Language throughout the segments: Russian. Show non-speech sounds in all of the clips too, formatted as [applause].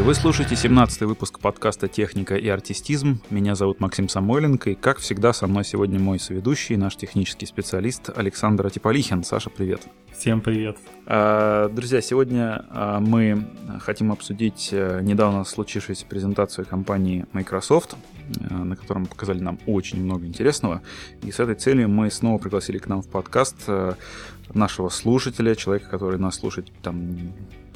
Здравствуйте, вы слушаете 17 выпуск подкаста «Техника и артистизм». Меня зовут Максим Самойленко, и, как всегда, со мной сегодня мой соведущий, наш технический специалист Александр Атиполихин. Саша, привет. Всем привет. А, друзья, сегодня а, мы хотим обсудить э, недавно случившуюся презентацию компании Microsoft, э, на котором показали нам очень много интересного. И с этой целью мы снова пригласили к нам в подкаст э, нашего слушателя, человека, который нас слушает там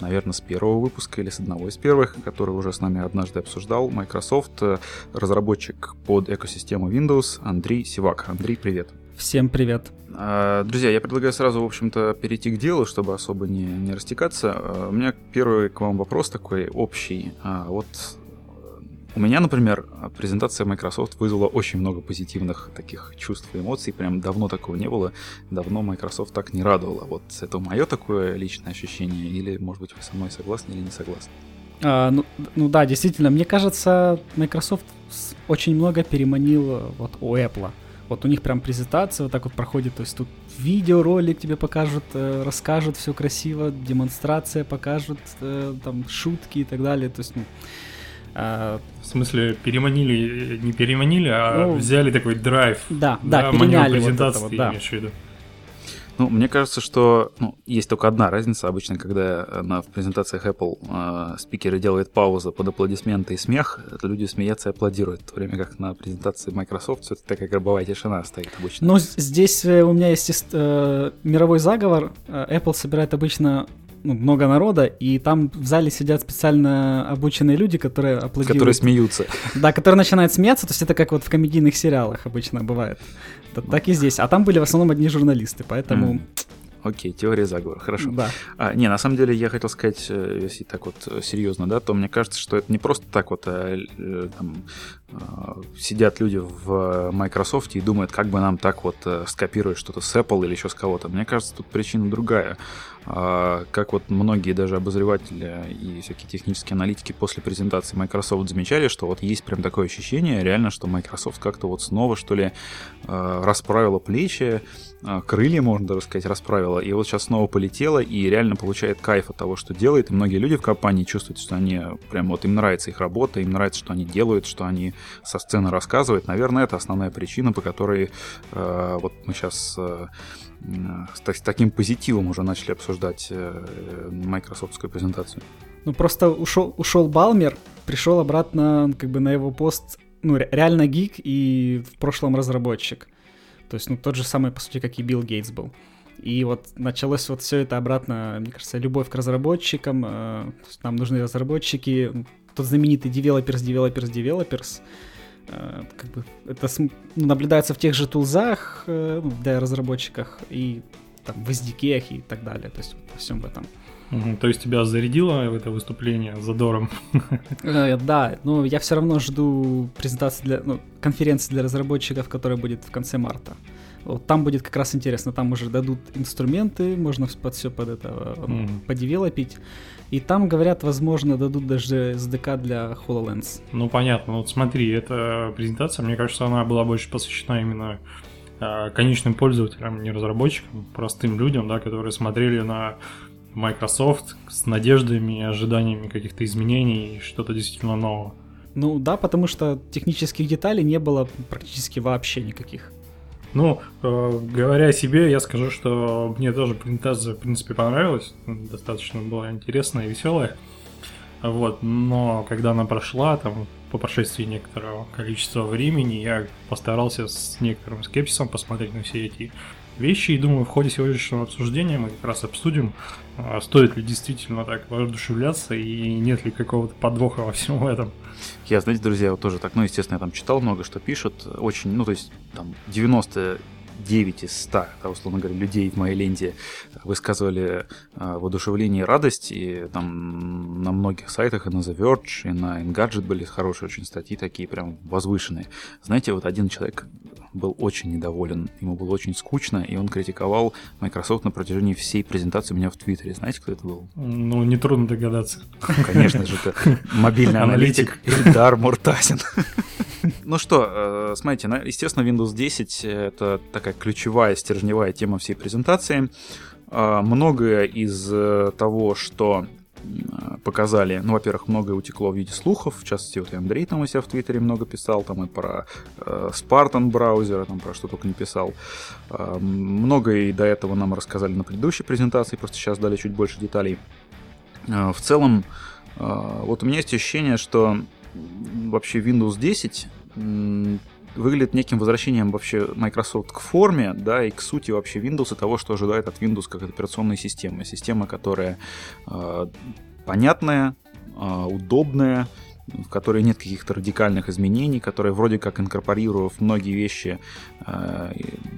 наверное, с первого выпуска или с одного из первых, который уже с нами однажды обсуждал, Microsoft, э, разработчик под экосистему Windows Андрей Сивак. Андрей, привет. Всем привет. А, друзья, я предлагаю сразу, в общем-то, перейти к делу, чтобы особо не, не растекаться. А, у меня первый к вам вопрос такой общий. А, вот у меня, например, презентация Microsoft вызвала очень много позитивных таких чувств и эмоций. Прям давно такого не было. Давно Microsoft так не радовала. Вот это мое такое личное ощущение? Или, может быть, вы со мной согласны или не согласны? А, ну, ну да, действительно, мне кажется, Microsoft очень много переманил вот у Apple. Вот у них прям презентация вот так вот проходит, то есть тут видеоролик тебе покажут, э, расскажут все красиво, демонстрация покажут, э, там шутки и так далее, то есть ну, а, в смысле, переманили, не переманили, а ну, взяли такой драйв. Да, да, да переняли вот это вот, да. Ну, мне кажется, что ну, есть только одна разница. Обычно, когда на, в презентациях Apple э, спикеры делают паузу под аплодисменты и смех, это люди смеются и аплодируют, в то время как на презентации Microsoft все-таки такая гробовая тишина стоит обычно. Ну, здесь э, у меня есть э, мировой заговор. Э, Apple собирает обычно ну, много народа, и там в зале сидят специально обученные люди, которые аплодируют. Которые смеются. Да, которые начинают смеяться, то есть это как вот в комедийных сериалах обычно бывает. Так и здесь. А там были в основном одни журналисты, поэтому... Окей, теория заговора, хорошо. Да. А, не, на самом деле я хотел сказать, э, если так вот э, серьезно, да, то мне кажется, что это не просто так вот а, там, сидят люди в Microsoft и думают, как бы нам так вот скопировать что-то с Apple или еще с кого-то. Мне кажется, тут причина другая. А, как вот многие даже обозреватели и всякие технические аналитики после презентации Microsoft замечали, что вот есть прям такое ощущение реально, что Microsoft как-то вот снова, что ли, а, расправила плечи, а, крылья, можно даже сказать, расправила, и вот сейчас снова полетела и реально получает кайф от того, что делает, и многие люди в компании чувствуют, что они прям вот им нравится их работа, им нравится, что они делают, что они со сцены рассказывают. Наверное, это основная причина, по которой вот мы сейчас с таким позитивом уже начали обсуждать э, майкрософтскую презентацию. Ну просто ушел, ушел Балмер, пришел обратно как бы на его пост, ну реально гик и в прошлом разработчик. То есть, ну тот же самый, по сути, как и Билл Гейтс был. И вот началось вот все это обратно, мне кажется, любовь к разработчикам. Э, нам нужны разработчики. Тот знаменитый developers, developers, developers. Э, как бы это ну, наблюдается в тех же тулзах э, ну, для разработчиках и там в SDK и так далее, то есть во всем этом. Угу, то есть тебя зарядило в это выступление задором? Э, да, но я все равно жду презентации для ну, конференции для разработчиков, которая будет в конце марта. Вот там будет как раз интересно, там уже дадут инструменты, можно под все под это mm. подевелопить. И там, говорят, возможно, дадут даже SDK для HoloLens. Ну, понятно. Вот смотри, эта презентация, мне кажется, она была больше посвящена именно э, конечным пользователям, не разработчикам, простым людям, да, которые смотрели на Microsoft с надеждами и ожиданиями каких-то изменений и что-то действительно нового. Ну да, потому что технических деталей не было практически вообще никаких. Ну, э, говоря о себе, я скажу, что мне тоже презентация, в принципе, понравилась. Достаточно была интересная и веселая. Вот, но когда она прошла, там, по прошествии некоторого количества времени, я постарался с некоторым скепсисом посмотреть на все эти вещи. И думаю, в ходе сегодняшнего обсуждения мы как раз обсудим, а стоит ли действительно так воодушевляться и нет ли какого-то подвоха во всем этом. Я, знаете, друзья, вот тоже так, ну, естественно, я там читал много, что пишут. Очень, ну, то есть, там, 90 9 из 100, да, условно говоря, людей в моей ленте высказывали э, воодушевление и радость, и там на многих сайтах, и на The Verge, и на Engadget были хорошие очень статьи, такие прям возвышенные. Знаете, вот один человек был очень недоволен, ему было очень скучно, и он критиковал Microsoft на протяжении всей презентации у меня в Твиттере. Знаете, кто это был? Ну, нетрудно догадаться. Конечно же, это [laughs] мобильный аналитик Ильдар Муртазин. [laughs] Ну что, э, смотрите, естественно, Windows 10 — это такая ключевая стержневая тема всей презентации. Э, многое из э, того, что показали, ну, во-первых, многое утекло в виде слухов, в частности, вот и Андрей там у себя в Твиттере много писал, там и про э, Spartan браузера, там про что только не писал. Э, многое и до этого нам рассказали на предыдущей презентации, просто сейчас дали чуть больше деталей. Э, в целом, э, вот у меня есть ощущение, что вообще Windows 10 выглядит неким возвращением вообще Microsoft к форме, да, и к сути вообще Windows и того, что ожидает от Windows как от операционной системы. Система, которая э, понятная, э, удобная, в которой нет каких-то радикальных изменений, которая вроде как инкорпорировав многие вещи э,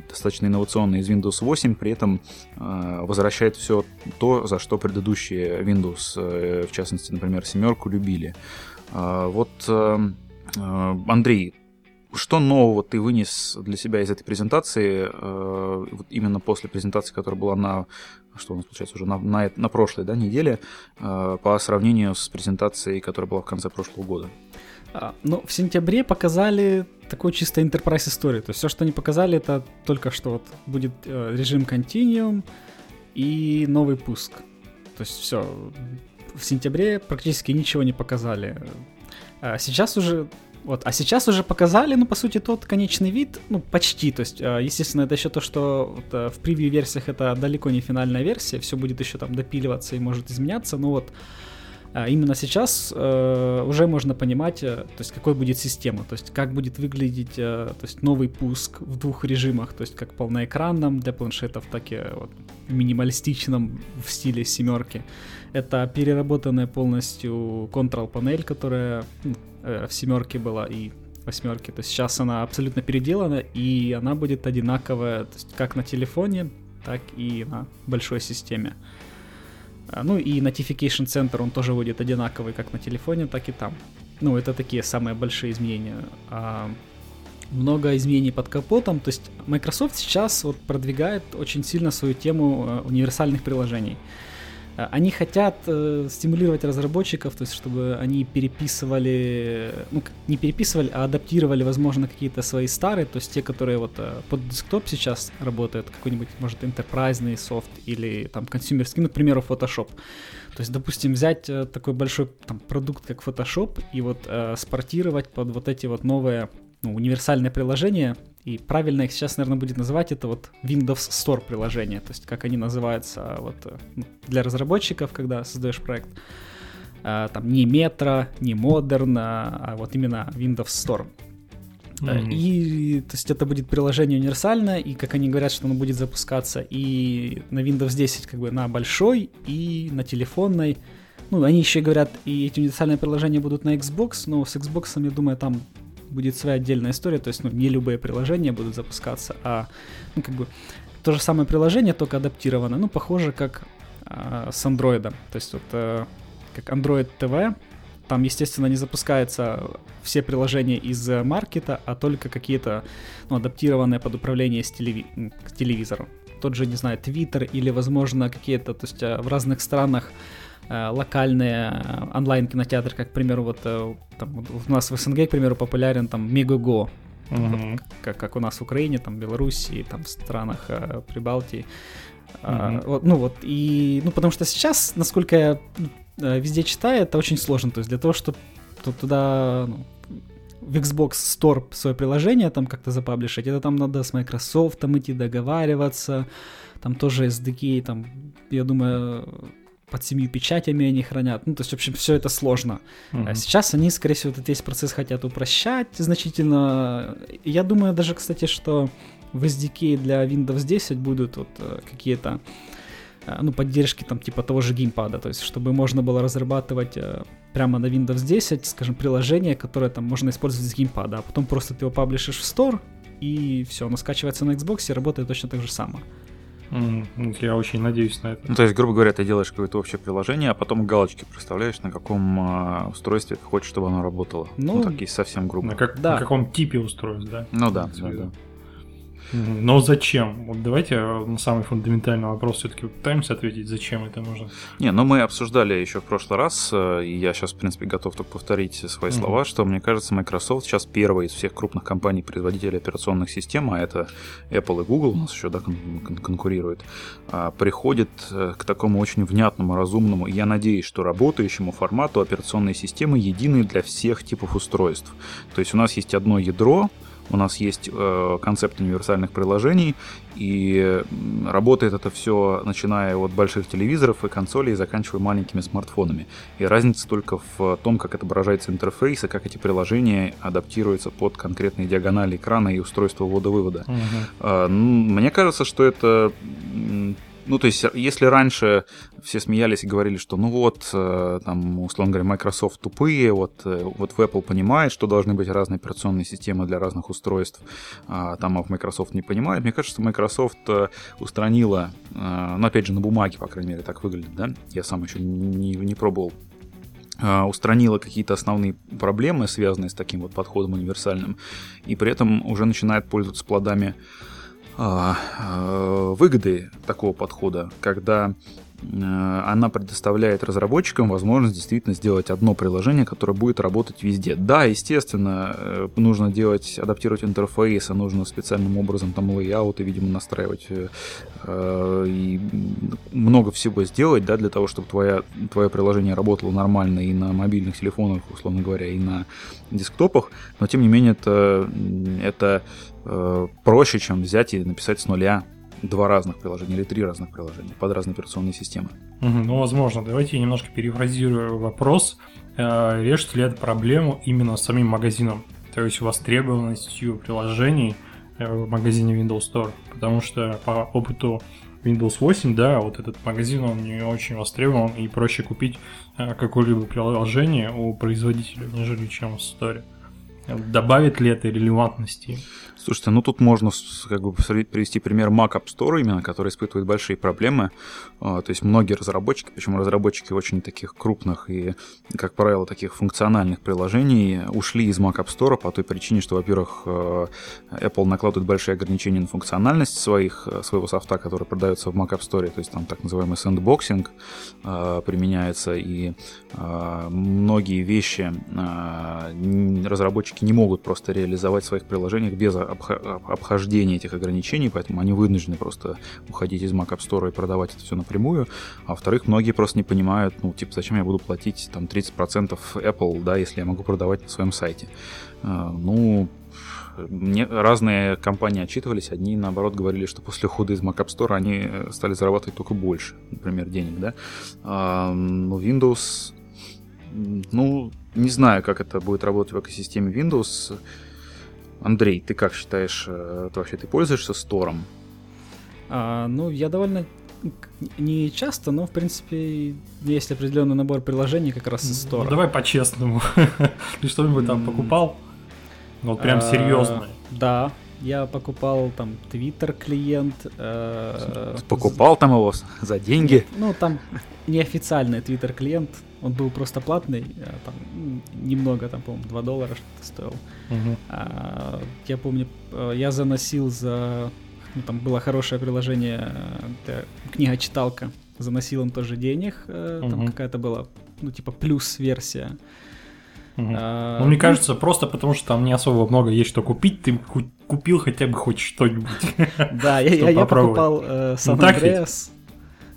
достаточно инновационные из Windows 8, при этом э, возвращает все то, за что предыдущие Windows, э, в частности, например, семерку, любили. Э, вот, э, э Андрей, что нового ты вынес для себя из этой презентации, э, именно после презентации, которая была на, что у нас получается уже на, на, на прошлой да, неделе, э, по сравнению с презентацией, которая была в конце прошлого года? А, ну, в сентябре показали такой чисто enterprise историю. То есть все, что они показали, это только что вот будет режим Continuum и новый пуск. То есть все. В сентябре практически ничего не показали. А сейчас уже вот. А сейчас уже показали, ну, по сути, тот конечный вид, ну, почти. То есть, а, естественно, это еще то, что вот, а, в превью-версиях это далеко не финальная версия, все будет еще там допиливаться и может изменяться, но вот именно сейчас э, уже можно понимать, э, то есть какой будет система, то есть как будет выглядеть э, то есть новый пуск в двух режимах, то есть как полноэкранном для планшетов, так и вот, минималистичном в стиле семерки. Это переработанная полностью контрол-панель, которая ну, в семерке была и восьмерке. То есть сейчас она абсолютно переделана, и она будет одинаковая то есть как на телефоне, так и на большой системе. А, ну и Notification Center, он тоже будет одинаковый как на телефоне, так и там. Ну, это такие самые большие изменения. А много изменений под капотом. То есть Microsoft сейчас вот продвигает очень сильно свою тему э, универсальных приложений. Э, они хотят э, стимулировать разработчиков, то есть чтобы они переписывали, ну не переписывали, а адаптировали, возможно, какие-то свои старые, то есть те, которые вот э, под десктоп сейчас работают, какой-нибудь, может, enterprise софт или там консюмерский, ну, к примеру, Photoshop. То есть, допустим, взять э, такой большой там, продукт, как Photoshop, и вот э, спортировать под вот эти вот новые ну, универсальные приложения, и правильно их сейчас, наверное, будет называть это вот Windows Store приложения, то есть как они называются вот э, ну, для разработчиков, когда создаешь проект. А, там не Metro, не Modern, а, а вот именно Windows Store. Mm-hmm. И то есть это будет приложение универсальное, и как они говорят, что оно будет запускаться и на Windows 10 как бы на большой, и на телефонной. Ну, они еще говорят, и эти универсальные приложения будут на Xbox, но с Xbox, я думаю, там будет своя отдельная история, то есть ну, не любые приложения будут запускаться, а ну, как бы то же самое приложение, только адаптировано, ну, похоже, как э, с Android. То есть вот э, как Android TV, там, естественно, не запускаются все приложения из маркета, а только какие-то ну, адаптированные под управление с, телеви- к телевизору. Тот же, не знаю, Twitter или, возможно, какие-то, то есть в разных странах Э, локальные э, онлайн-кинотеатры, как, к примеру, вот, э, там, у нас в СНГ, к примеру, популярен там Мегаго, mm-hmm. вот, как, как у нас в Украине, там, Белоруссии, там, в странах э, Прибалтии. Mm-hmm. вот, ну вот, и, ну, потому что сейчас, насколько я везде читаю, это очень сложно, то есть для того, чтобы туда, ну, в Xbox Store свое приложение там как-то запаблишить, это там надо с Microsoft там идти договариваться, там тоже SDK, там, я думаю, под семью печатями они хранят. Ну, то есть, в общем, все это сложно. Mm-hmm. Сейчас они, скорее всего, этот весь процесс хотят упрощать значительно. Я думаю даже, кстати, что в SDK для Windows 10 будут вот э, какие-то э, ну, поддержки там типа того же геймпада, то есть чтобы можно было разрабатывать э, прямо на Windows 10, скажем, приложение, которое там можно использовать с геймпада, а потом просто ты его паблишишь в Store, и все, оно скачивается на Xbox и работает точно так же само. Mm, я очень надеюсь на это. Ну, то есть, грубо говоря, ты делаешь какое-то общее приложение, а потом галочки проставляешь, на каком э, устройстве ты хочешь, чтобы оно работало. Ну, ну такие совсем грубо. На, как, да. на каком типе устройств, да? Ну да, да, да. Но зачем? Вот давайте на самый фундаментальный вопрос все-таки пытаемся ответить, зачем это нужно. Не, ну мы обсуждали еще в прошлый раз, э, и я сейчас, в принципе, готов только повторить свои mm-hmm. слова, что мне кажется, Microsoft сейчас первая из всех крупных компаний-производителей операционных систем, а это Apple и Google у нас еще да, кон- кон- конкурируют, а, приходит э, к такому очень внятному, разумному, и я надеюсь, что работающему формату операционной системы единый для всех типов устройств. То есть у нас есть одно ядро, у нас есть э, концепт универсальных приложений, и работает это все, начиная от больших телевизоров и консолей, и заканчивая маленькими смартфонами. И разница только в том, как отображается интерфейс, и как эти приложения адаптируются под конкретные диагонали экрана и устройство ввода-вывода. Угу. Э, мне кажется, что это ну, то есть, если раньше все смеялись и говорили, что ну вот, э, там, условно говоря, Microsoft тупые, вот, э, вот в Apple понимает, что должны быть разные операционные системы для разных устройств, а там а в Microsoft не понимает. Мне кажется, Microsoft э, устранила, ну, опять же, на бумаге, по крайней мере, так выглядит, да? Я сам еще не, не пробовал устранила какие-то основные проблемы, связанные с таким вот подходом универсальным, и при этом уже начинает пользоваться плодами выгоды такого подхода, когда Э, она предоставляет разработчикам возможность действительно сделать одно приложение, которое будет работать везде. Да, естественно, э, нужно делать, адаптировать интерфейсы, нужно специальным образом там лейауты, видимо, настраивать э, и много всего сделать, да, для того, чтобы твоя, твое приложение работало нормально и на мобильных телефонах, условно говоря, и на десктопах, но тем не менее это, это проще, чем взять и написать с нуля два разных приложения или три разных приложения под разные операционные системы. Ну, возможно. Давайте я немножко перефразирую вопрос. Э, решит ли это проблему именно самим магазином? То есть востребованностью приложений э, в магазине Windows Store? Потому что по опыту Windows 8, да, вот этот магазин, он не очень востребован и проще купить э, какое-либо приложение у производителя, нежели чем в Store. Добавит ли это релевантности? Слушайте, ну тут можно как бы привести пример Mac App Store именно, который испытывает большие проблемы. А, то есть многие разработчики, причем разработчики очень таких крупных и, как правило, таких функциональных приложений ушли из Mac App Store по той причине, что, во-первых, э, Apple накладывает большие ограничения на функциональность своих, э, своего софта, который продается в Mac App Store. То есть там так называемый sandboxing э, применяется, и многие вещи разработчики не могут просто реализовать в своих приложениях без обхождения этих ограничений, поэтому они вынуждены просто уходить из Mac App Store и продавать это все напрямую. А во-вторых, многие просто не понимают, ну, типа, зачем я буду платить там 30% Apple, да, если я могу продавать на своем сайте. А, ну, мне разные компании отчитывались, одни наоборот говорили, что после ухода из Mac App Store они э, стали зарабатывать только больше, например, денег, да. А, ну, Windows, ну, не знаю, как это будет работать в экосистеме Windows. Андрей, ты как считаешь, э, ты вообще ты пользуешься стором? А, ну, я довольно не часто, но в принципе есть определенный набор приложений как раз из стора. Ну, давай по-честному. [laughs] Ты что-нибудь там покупал? Ну, вот прям а, серьезно. Да, я покупал там Twitter клиент. Э, покупал там его за деньги? Ну, там неофициальный Twitter клиент. Он был просто платный. Э, там, немного, там, по-моему, 2 доллара что-то стоил. Угу. А, я помню, э, я заносил за... Ну, там было хорошее приложение, книга-читалка. Заносил им тоже денег. Угу. Там какая-то была, ну, типа, плюс-версия. Угу. А, ну, мне ну, кажется, просто потому что там не особо много есть что купить, ты купил хотя бы хоть что-нибудь. [laughs] Да, я покупал San Andreas.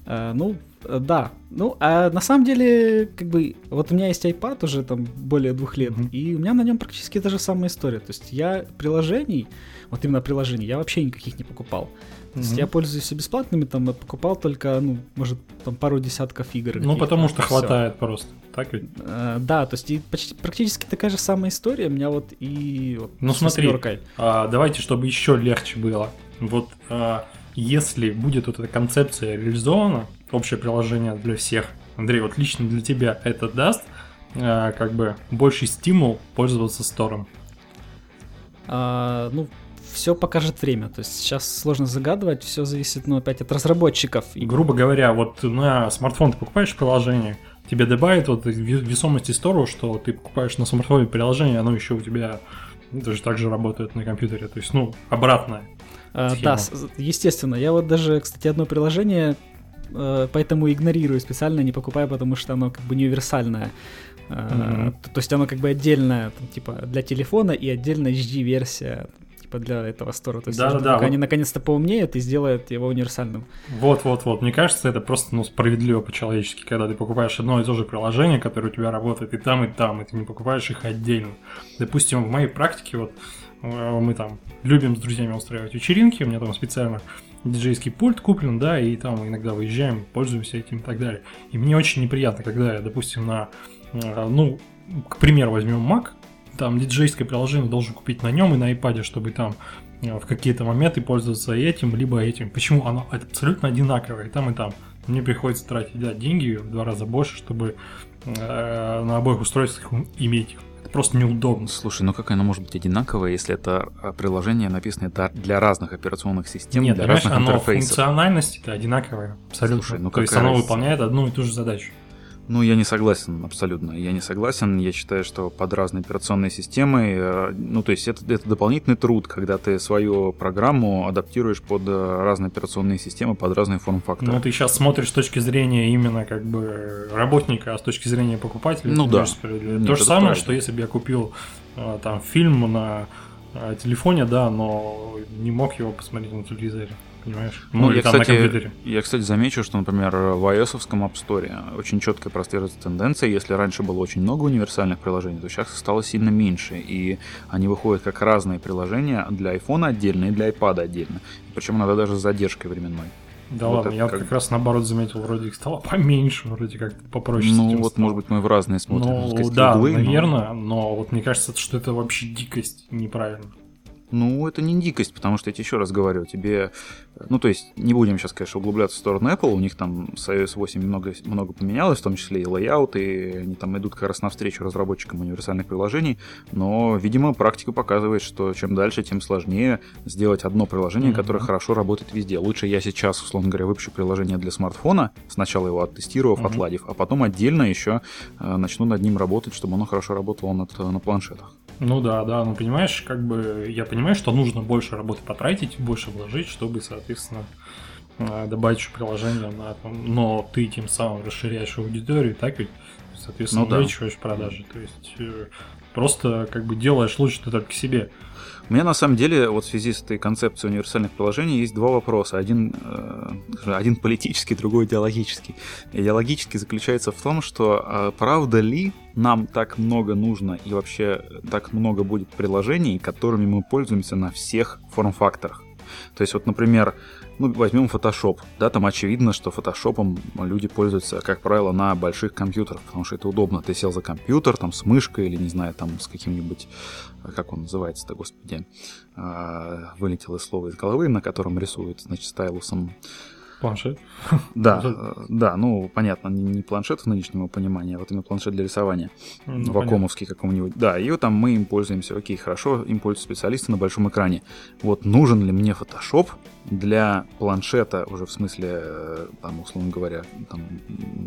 Ну, да. Ну, а на самом деле, как бы, вот у меня есть iPad уже там более двух лет, и у меня на нем практически та же самая история. То есть я приложений, вот именно приложений, я вообще никаких не покупал. То есть я пользуюсь все бесплатными, там покупал только, ну, может, там пару десятков игр. Ну, потому что хватает просто. Так ведь? А, да, то есть и почти, практически такая же самая история у меня вот и вот Ну смотри, а, давайте, чтобы еще легче было. Вот а, если будет вот эта концепция реализована, общее приложение для всех, Андрей, вот лично для тебя это даст а, как бы больший стимул пользоваться стором? А, ну, все покажет время. То есть сейчас сложно загадывать, все зависит, ну, опять от разработчиков. Грубо говоря, вот на смартфон ты покупаешь приложение, тебе добавит вот весомости стору, что ты покупаешь на смартфоне приложение, оно еще у тебя тоже так же работает на компьютере. То есть, ну, обратное. А, да, естественно. Я вот даже, кстати, одно приложение э, поэтому игнорирую специально, не покупаю, потому что оно как бы универсальное. Mm-hmm. То, есть оно как бы отдельное, там, типа для телефона и отдельно HD-версия типа для этого стора. То есть да, да, пока вот. они наконец-то поумнеют и сделают его универсальным. Вот-вот-вот. Мне кажется, это просто ну, справедливо по-человечески, когда ты покупаешь одно и то же приложение, которое у тебя работает и там, и там, и ты не покупаешь их отдельно. Допустим, в моей практике вот э, мы там любим с друзьями устраивать вечеринки, у меня там специально диджейский пульт куплен, да, и там иногда выезжаем, пользуемся этим и так далее. И мне очень неприятно, когда я, допустим, на, э, ну, к примеру, возьмем Mac, там диджейское приложение должен купить на нем и на iPad, чтобы там э, в какие-то моменты пользоваться этим, либо этим. Почему оно абсолютно одинаковое и там, и там. Мне приходится тратить да, деньги в два раза больше, чтобы э, на обоих устройствах иметь их. Это просто неудобно. Слушай, ну как оно может быть одинаковое, если это а, приложение написано для разных операционных систем, Нет, для разных оно интерфейсов? функциональность это одинаковое, абсолютно. Слушай, ну То есть оно выполняет одну и ту же задачу. Ну, я не согласен абсолютно. Я не согласен. Я считаю, что под разные операционные системы, э, ну, то есть это, это дополнительный труд, когда ты свою программу адаптируешь под э, разные операционные системы, под разные форм-факторы. Ну, ты сейчас смотришь с точки зрения именно как бы работника, а с точки зрения покупателя. Ну да. Нет, То же самое, правда. что если бы я купил э, там фильм на телефоне, да, но не мог его посмотреть на телевизоре понимаешь? Ну, ну я, кстати, я, кстати, замечу, что, например, в iOS App Store очень четко прослеживается тенденция. Если раньше было очень много универсальных приложений, то сейчас стало сильно меньше. И они выходят как разные приложения для iPhone отдельно и для iPad отдельно. Причем иногда даже с задержкой временной. Да вот ладно, я как... как раз наоборот заметил, вроде их стало [laughs] поменьше, вроде как попроще. Ну вот, стало. может быть, мы в разные смотрим. Ну, сказать, да, углы, наверное, но... но вот мне кажется, что это вообще дикость неправильно. Ну, это не дикость, потому что я тебе еще раз говорю, тебе... Ну, то есть, не будем сейчас, конечно, углубляться в сторону Apple, у них там с iOS 8 много, много поменялось, в том числе и layout, и они там идут как раз навстречу разработчикам универсальных приложений, но, видимо, практика показывает, что чем дальше, тем сложнее сделать одно приложение, mm-hmm. которое хорошо работает везде. Лучше я сейчас, условно говоря, выпущу приложение для смартфона, сначала его оттестировав, mm-hmm. отладив, а потом отдельно еще э, начну над ним работать, чтобы оно хорошо работало над, на планшетах. Ну да, да, ну понимаешь, как бы я понимаю, что нужно больше работы потратить, больше вложить, чтобы, соответственно, э, добавить еще приложение на этом. Но ты тем самым расширяешь аудиторию, так ведь, соответственно, ну, увеличиваешь да. продажи. То есть э, просто как бы делаешь лучше ты только себе. У меня на самом деле вот в связи с этой концепцией универсальных приложений есть два вопроса. Один, э, один политический, другой идеологический. Идеологический заключается в том, что э, правда ли нам так много нужно и вообще так много будет приложений, которыми мы пользуемся на всех форм-факторах. То есть вот, например, ну, возьмем Photoshop. Да, там очевидно, что Photoshop люди пользуются, как правило, на больших компьютерах, потому что это удобно. Ты сел за компьютер, там, с мышкой или, не знаю, там, с каким-нибудь, как он называется-то, господи, а, вылетело слово из головы, на котором рисуют, значит, стайлусом. Планшет? Да, да, ну, понятно, не, не планшет в нынешнем понимании, а вот именно планшет для рисования. Ну, Вакуумовский какого-нибудь. Да, и вот там мы им пользуемся. Окей, хорошо, им пользуются специалисты на большом экране. Вот нужен ли мне Photoshop для планшета, уже в смысле, э, там, условно говоря, там,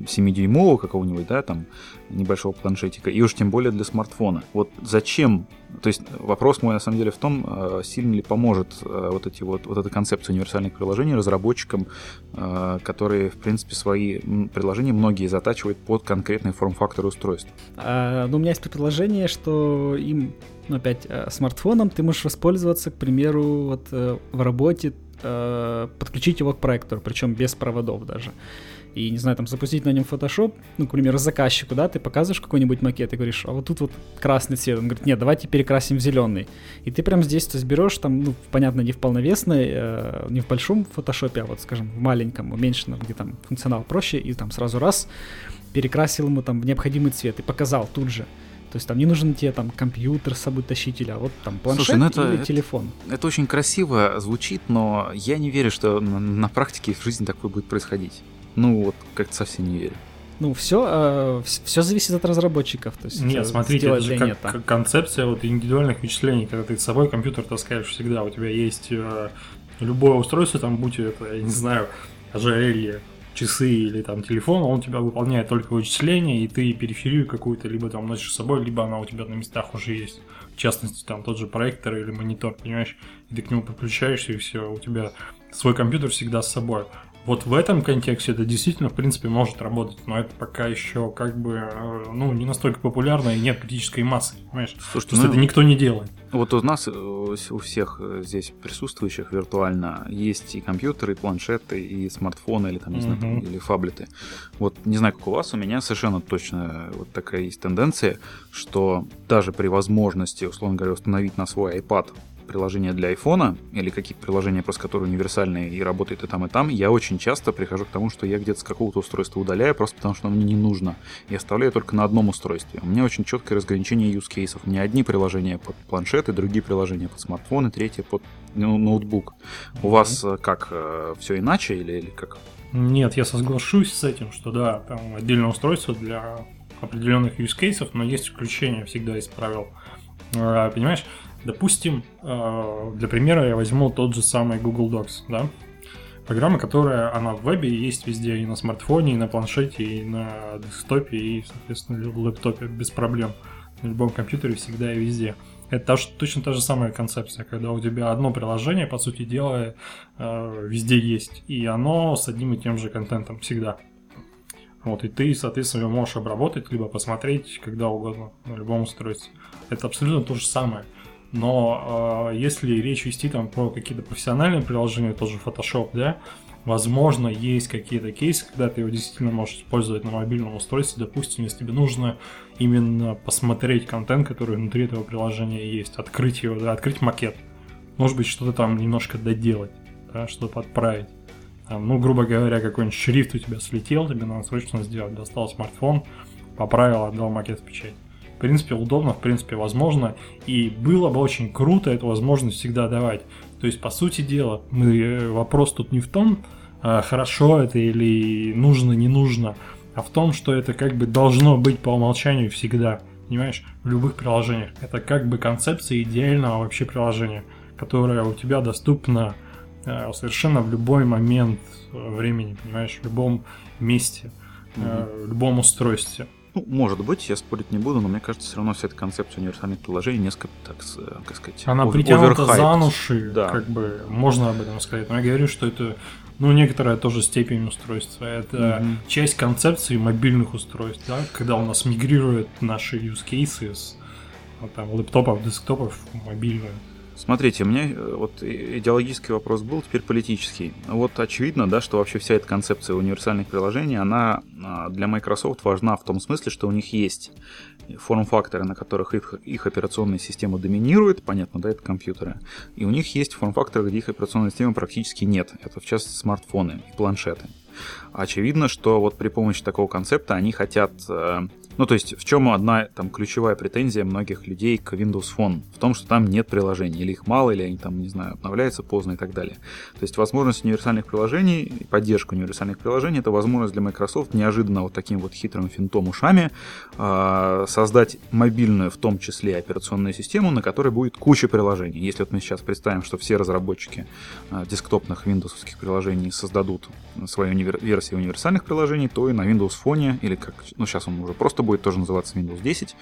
7-дюймового какого-нибудь, да, там, небольшого планшетика, и уж тем более для смартфона. Вот зачем? То есть вопрос мой на самом деле в том, э, сильно ли поможет э, вот, эти вот, вот эта концепция универсальных приложений разработчикам, которые, в принципе, свои приложения многие затачивают под конкретный форм-фактор устройств. А, ну, у меня есть предложение, что им ну, опять, смартфоном ты можешь воспользоваться, к примеру, вот в работе э, подключить его к проектору, причем без проводов даже. И, не знаю, там, запустить на нем Photoshop, ну, к примеру, заказчику, да, ты показываешь какой-нибудь макет и говоришь, а вот тут вот красный цвет. Он говорит, нет, давайте перекрасим в зеленый. И ты прям здесь, то есть берешь там, ну, понятно, не в полновесной, э, не в большом фотошопе, а вот, скажем, в маленьком, уменьшенном, где там функционал проще, и там сразу раз перекрасил ему там в необходимый цвет и показал тут же. То есть там не нужен тебе там компьютер с собой тащить, а вот там планшет Слушай, ну это, или телефон. Это, это очень красиво звучит, но я не верю, что на, на практике в жизни такое будет происходить. Ну вот как-то совсем не верю. Ну, все, э, все зависит от разработчиков. То есть, нет, смотрите, это же как, как концепция вот индивидуальных вычислений, когда ты с собой компьютер таскаешь всегда, у тебя есть э, любое устройство, там, будь это, я не знаю, ожерелье, часы или там телефон, он у тебя выполняет только вычисления, и ты периферию какую-то либо там носишь с собой, либо она у тебя на местах уже есть. В частности, там тот же проектор или монитор, понимаешь? И ты к нему подключаешься, и все, у тебя свой компьютер всегда с собой. Вот в этом контексте это действительно, в принципе, может работать, но это пока еще как бы, э, ну, не настолько популярно и нет критической массы, понимаешь? Слушайте, Просто ну, это никто не делает. Вот у нас, э, у всех э, здесь присутствующих виртуально, есть и компьютеры, и планшеты, и смартфоны, или там, не знаю, там, или фаблеты. Вот не знаю, как у вас, у меня совершенно точно вот такая есть тенденция, что даже при возможности, условно говоря, установить на свой iPad приложение для айфона или какие-то приложения, просто которые универсальные и работают и там, и там, я очень часто прихожу к тому, что я где-то с какого-то устройства удаляю, просто потому что оно мне не нужно. И оставляю только на одном устройстве. У меня очень четкое разграничение use кейсов. У меня одни приложения под планшеты, другие приложения под смартфоны, третьи под ну, ноутбук. У вас э, как, все иначе или, или как? Нет, я соглашусь с этим, что да, там отдельное устройство для определенных use cases, но есть исключения всегда из правил. А, Понимаешь, допустим, а, для примера я возьму тот же самый Google Docs, да? Программа, которая, она в вебе есть везде, и на смартфоне, и на планшете, и на десктопе, и, соответственно, в лэптопе без проблем. На любом компьютере всегда и везде. Это та точно та же самая концепция, когда у тебя одно приложение, по сути дела, э, везде есть, и оно с одним и тем же контентом всегда. Вот, и ты, соответственно, можешь обработать, либо посмотреть когда угодно, на любом устройстве. Это абсолютно то же самое. Но э, если речь вести там про какие-то профессиональные приложения, тот же Photoshop, да, возможно, есть какие-то кейсы, когда ты его действительно можешь использовать на мобильном устройстве, допустим, если тебе нужно именно посмотреть контент, который внутри этого приложения есть, открыть его, да, открыть макет. Может быть, что-то там немножко доделать, да, что-то подправить. Там, ну, грубо говоря, какой-нибудь шрифт у тебя слетел, тебе надо срочно сделать. Достал смартфон, поправил, отдал макет в печать. В принципе, удобно, в принципе, возможно. И было бы очень круто эту возможность всегда давать. То есть, по сути дела, мы, э, вопрос тут не в том, а, хорошо это или нужно, не нужно, а в том, что это как бы должно быть по умолчанию всегда. Понимаешь, в любых приложениях. Это как бы концепция идеального вообще приложения, которое у тебя доступно э, совершенно в любой момент э, времени, понимаешь, в любом месте, э, в любом устройстве. Ну, может быть, я спорить не буду, но мне кажется, все равно вся эта концепция универсальных приложений несколько, так э, как сказать, Она ов- притянута overhyped. за уши, Да. как бы можно об этом сказать. Но я говорю, что это, ну, некоторая тоже степень устройства. Это Мгм. часть концепции мобильных устройств, да, когда у нас мигрируют наши use cases ну, там, лэптопов, десктопов в мобильную. Смотрите, у меня э, вот идеологический вопрос был, теперь политический. Вот очевидно, да, что вообще вся эта концепция универсальных приложений, она а, для Microsoft важна в том смысле, что у них есть форм-факторы, на которых их, их операционная система доминирует, понятно, да, это компьютеры, и у них есть форм-факторы, где их операционной системы практически нет. Это, в частности, смартфоны и планшеты. Очевидно, что вот при помощи такого концепта они хотят... Ну, то есть, в чем одна там ключевая претензия многих людей к Windows Phone? В том, что там нет приложений, или их мало, или они там, не знаю, обновляются поздно и так далее. То есть, возможность универсальных приложений, поддержка универсальных приложений, это возможность для Microsoft неожиданно вот таким вот хитрым финтом ушами э, создать мобильную, в том числе, операционную систему, на которой будет куча приложений. Если вот мы сейчас представим, что все разработчики э, десктопных виндовских приложений создадут свои универ- версии универсальных приложений, то и на Windows Phone, или как, ну сейчас он уже просто будет тоже называться Windows 10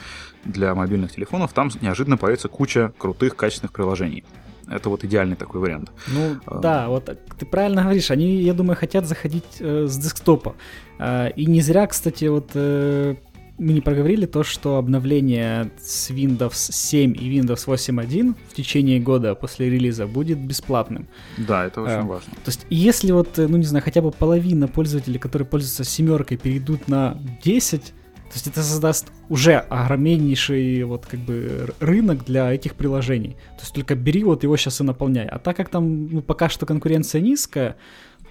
для мобильных телефонов, там неожиданно появится куча крутых, качественных приложений. Это вот идеальный такой вариант. Ну А. да, вот ты правильно говоришь, они, я думаю, хотят заходить э, с десктопа. А, и не зря, кстати, вот э, мы не проговорили то, что обновление с Windows 7 и Windows 8.1 в течение года после релиза будет бесплатным. Да, это очень А. важно. То есть, если вот, э, ну не знаю, хотя бы половина пользователей, которые пользуются семеркой, перейдут на 10, то есть это создаст уже огромнейший вот как бы рынок для этих приложений. То есть только бери вот его сейчас и наполняй. А так как там ну, пока что конкуренция низкая,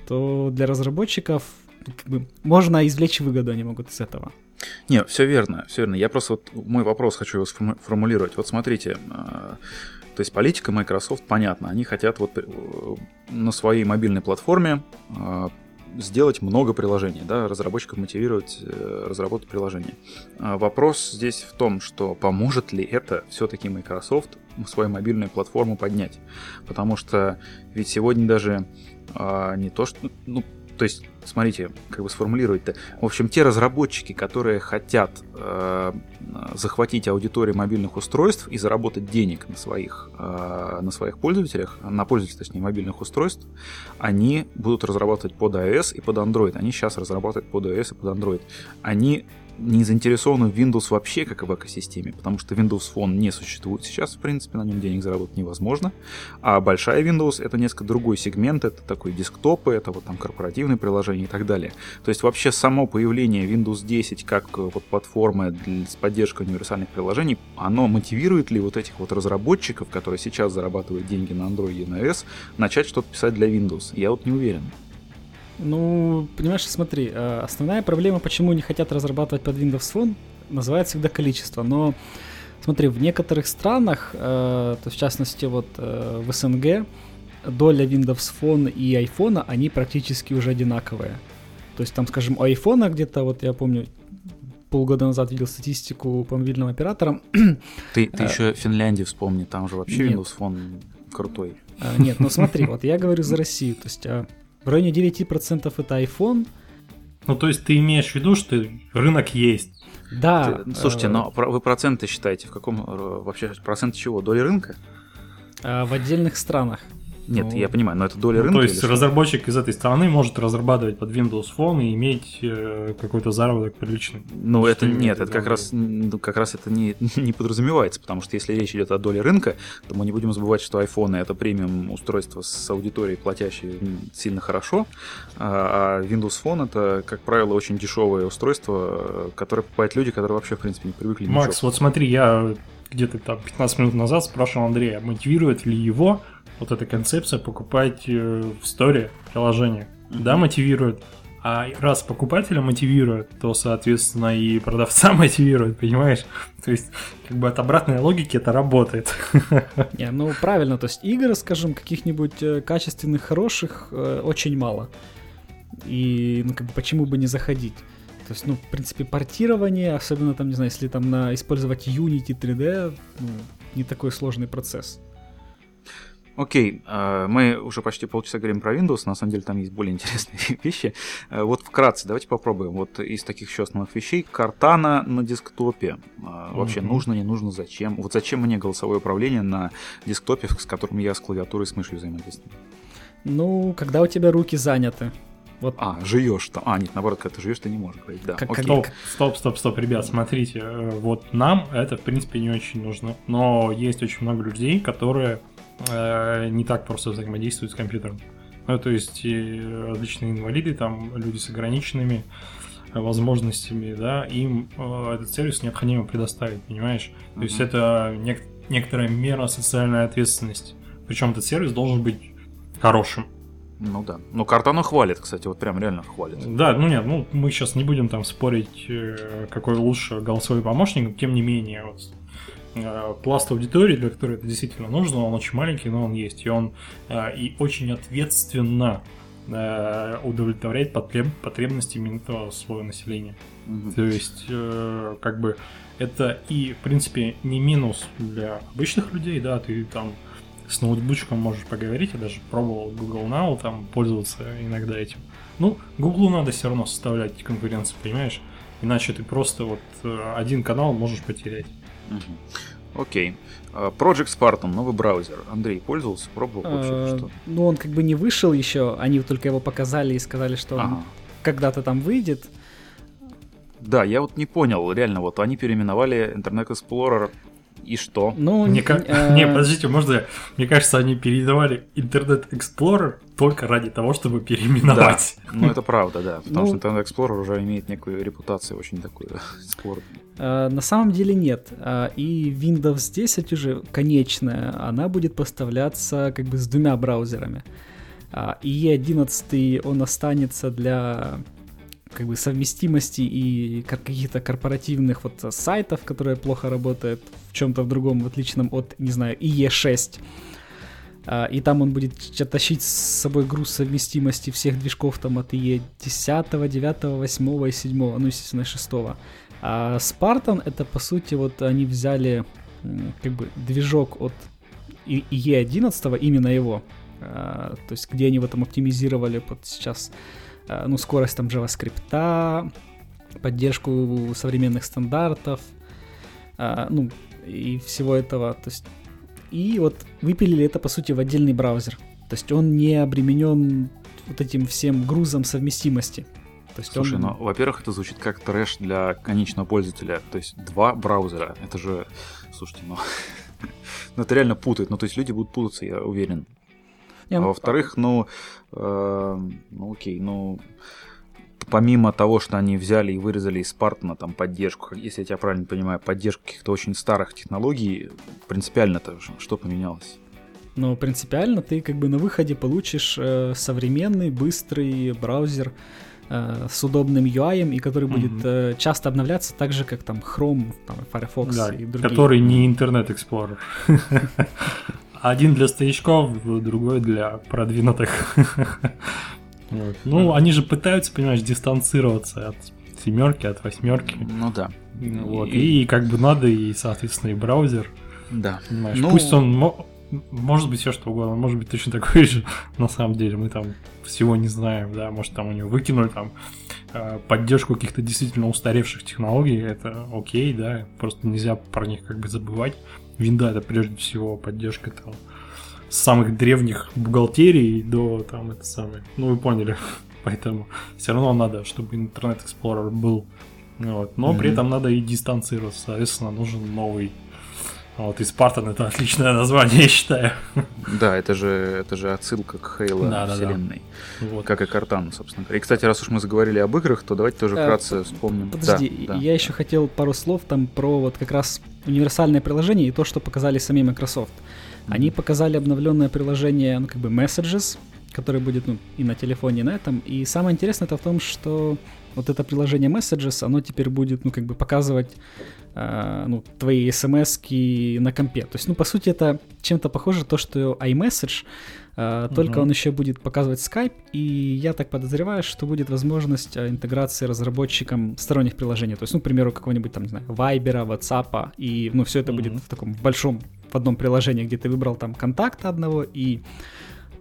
то для разработчиков ну, как бы, можно извлечь выгоду они могут из этого. Не, все верно, все верно. Я просто вот мой вопрос хочу его сформу- сформулировать. Вот смотрите, э, то есть политика Microsoft понятна. Они хотят вот э, на своей мобильной платформе э, сделать много приложений, да, разработчиков мотивировать э, разработать приложения. А Вопрос здесь в том, что поможет ли это все-таки Microsoft свою мобильную платформу поднять. Потому что ведь сегодня даже а, не то, что... Ну, то есть, смотрите, как бы сформулировать-то. В общем, те разработчики, которые хотят э, захватить аудиторию мобильных устройств и заработать денег на своих, э, на своих пользователях, на пользователях, точнее, мобильных устройств, они будут разрабатывать под iOS и под Android. Они сейчас разрабатывают под iOS и под Android. Они не заинтересованы в Windows вообще как в экосистеме, потому что Windows Phone не существует сейчас, в принципе, на нем денег заработать невозможно. А большая Windows это несколько другой сегмент, это такой десктопы, это вот там корпоративные приложения и так далее. То есть вообще само появление Windows 10 как э, вот платформы для, с поддержкой универсальных приложений, оно мотивирует ли вот этих вот разработчиков, которые сейчас зарабатывают деньги на Android и на iOS, начать что-то писать для Windows? Я вот не уверен. Ну, понимаешь, смотри, э, основная проблема, почему не хотят разрабатывать под Windows Phone, называется всегда количество. Но смотри, в некоторых странах, э, то в частности вот э, в СНГ, доля Windows Phone и iPhone, они практически уже одинаковые. То есть там, скажем, у iPhone где-то, вот я помню, полгода назад видел статистику по мобильным операторам. Ты, ты еще Финляндию вспомни, там же вообще Нет. Windows Phone крутой. Нет, ну смотри, вот я говорю за Россию, то есть а, в районе 9% это iPhone. Ну, то есть ты имеешь в виду, что рынок есть? Да. Ты, слушайте, э... но вы проценты считаете, в каком э, вообще процент чего? Доли рынка? Э, в отдельных странах. Нет, ну, я понимаю, но это доля ну, рынка. То есть разработчик из этой страны может разрабатывать под Windows Phone и иметь э, какой-то заработок приличный. Ну, это нет, это как раз, ну, как раз это не, [laughs] не подразумевается, потому что если речь идет о доле рынка, то мы не будем забывать, что iPhone это премиум устройство с аудиторией, платящей сильно хорошо, а, а Windows Phone это, как правило, очень дешевое устройство, которое покупают люди, которые вообще, в принципе, не привыкли. Макс, ничего. вот смотри, я где-то там 15 минут назад спрашивал Андрея, мотивирует ли его вот эта концепция покупать э, в сторе приложение. Mm-hmm. Да, мотивирует. А раз покупателя мотивирует, то, соответственно, и продавца [laughs] мотивирует, понимаешь? [laughs] То есть, как бы от обратной логики это работает. [laughs] Не, ну правильно, то есть игр, скажем, каких-нибудь э, качественных, хороших э, очень мало. И, ну, как бы, почему бы не заходить? То есть, ну, в принципе, портирование, особенно там, не знаю, если там на использовать Unity 3D, ну, не такой сложный процесс. Окей, э, мы уже почти полчаса говорим про Windows, на самом деле там есть более интересные [laughs] вещи. Э, вот вкратце, давайте попробуем. Вот из таких еще основных вещей, Картана на десктопе. Э, вообще mm-hmm. нужно, не нужно, зачем? Вот зачем мне голосовое управление на десктопе, с которым я с клавиатурой и с мышью взаимодействую? Ну, когда у тебя руки заняты. Вот. А, живешь там. А, нет, наоборот, когда ты живешь, ты не можешь говорить. Да. Как, стоп, стоп, стоп, стоп, ребят, смотрите. Вот нам это, в принципе, не очень нужно. Но есть очень много людей, которые Э, не так просто взаимодействуют с компьютером. Ну, то есть различные инвалиды, там люди с ограниченными возможностями, да, им э, этот сервис необходимо предоставить, понимаешь? То mm-hmm. есть это нек- некоторая мера социальной ответственности. Причем этот сервис должен быть хорошим. Ну да. Но Картану хвалит, кстати, вот прям реально хвалит. Да, ну нет, ну мы сейчас не будем там спорить, э, какой лучше голосовой помощник, тем не менее, вот Э, пласт аудитории, для которой это действительно нужно, он очень маленький, но он есть, и он э, и очень ответственно э, удовлетворяет потреб, потребности именно своего населения. Угу. То есть, как бы, это и, в принципе, не минус для обычных людей, да, ты там с ноутбучком можешь поговорить, я даже пробовал Google Now, там, пользоваться иногда этим. Ну, Google надо все равно составлять конкуренцию, понимаешь? Иначе ты просто вот один канал можешь потерять. Угу. Окей. А, Project Spartan, новый браузер. Андрей пользовался, пробовал вообще а, что? Ну, он как бы не вышел еще, они только его показали и сказали, что он когда-то там выйдет. Да, я вот не понял, реально, вот они переименовали Internet Explorer и что? Ну, не, э... не, подождите, можно Мне кажется, они передавали Internet Explorer только ради того, чтобы переименовать. Да, ну это правда, да. Потому ну, что Internet Explorer уже имеет некую репутацию очень такую [laughs] спорную. Э, на самом деле нет. Э, и Windows 10 уже конечная, она будет поставляться как бы с двумя браузерами. Э, и E11 он останется для как бы совместимости и каких-то корпоративных вот сайтов, которые плохо работают в чем-то в другом, в отличном от, не знаю, IE6. А, и там он будет тащить с собой груз совместимости всех движков там от IE 10, 9, 8 и 7, ну, естественно, 6. А Spartan это, по сути, вот они взяли как бы движок от IE 11, именно его, а, то есть где они в этом оптимизировали под сейчас э, ну, скорость там JavaScript, поддержку современных стандартов, э, ну, и всего этого. То есть, и вот выпилили это, по сути, в отдельный браузер. То есть он не обременен вот этим всем грузом совместимости. То есть Слушай, он... ну, во-первых, это звучит как трэш для конечного пользователя. То есть два браузера. Это же, слушайте, ну, [laughs] ну это реально путает. Ну, то есть люди будут путаться, я уверен. Не, а ну, во-вторых, ну, э, ну, окей, ну, помимо того, что они взяли и вырезали из Spartan там поддержку, если я тебя правильно понимаю, поддержку каких-то очень старых технологий, принципиально-то что поменялось? Ну, принципиально ты как бы на выходе получишь э, современный, быстрый браузер э, с удобным UI, и который mm-hmm. будет э, часто обновляться так же, как там Chrome, там, Firefox да, и другие. Который не Internet Explorer. [laughs] Один для старичков, другой для продвинутых. [laughs] Вот. Ну, они же пытаются, понимаешь, дистанцироваться от семерки, от восьмерки. Ну да. Вот. И, и как бы надо, и, соответственно, и браузер. Да. Понимаешь, ну... пусть он может быть все что угодно, может быть точно такой же, [laughs] на самом деле, мы там всего не знаем, да, может там у него выкинули там э, поддержку каких-то действительно устаревших технологий, это окей, да, просто нельзя про них как бы забывать. Винда это прежде всего поддержка там самых древних бухгалтерий до там это самое. Ну, вы поняли. [laughs] Поэтому все равно надо, чтобы Internet Explorer был. Вот. Но mm-hmm. при этом надо и дистанцироваться. Соответственно, нужен новый. Вот, и Спартан это отличное название, [laughs] я считаю. Да, это же, это же отсылка к Хейла да, вселенной. Да, да. Вот. Как и Картану, собственно говоря. И, кстати, раз уж мы заговорили об играх, то давайте тоже а, вкратце вспомним. Подожди, да, я да. еще хотел пару слов там про вот как раз универсальное приложение и то, что показали сами Microsoft. Они показали обновленное приложение, ну, как бы Messages, которое будет ну, и на телефоне, и на этом. И самое интересное это в том, что вот это приложение Messages, оно теперь будет, ну, как бы показывать э, ну, твои смс на компе. То есть, ну, по сути, это чем-то похоже то, что iMessage, э, угу. только он еще будет показывать Skype, и я так подозреваю, что будет возможность э, интеграции разработчикам сторонних приложений. То есть, ну, к примеру, какого-нибудь там, не знаю, Viber, WhatsApp, и, ну, все это угу. будет в таком большом в одном приложении, где ты выбрал там контакт одного, и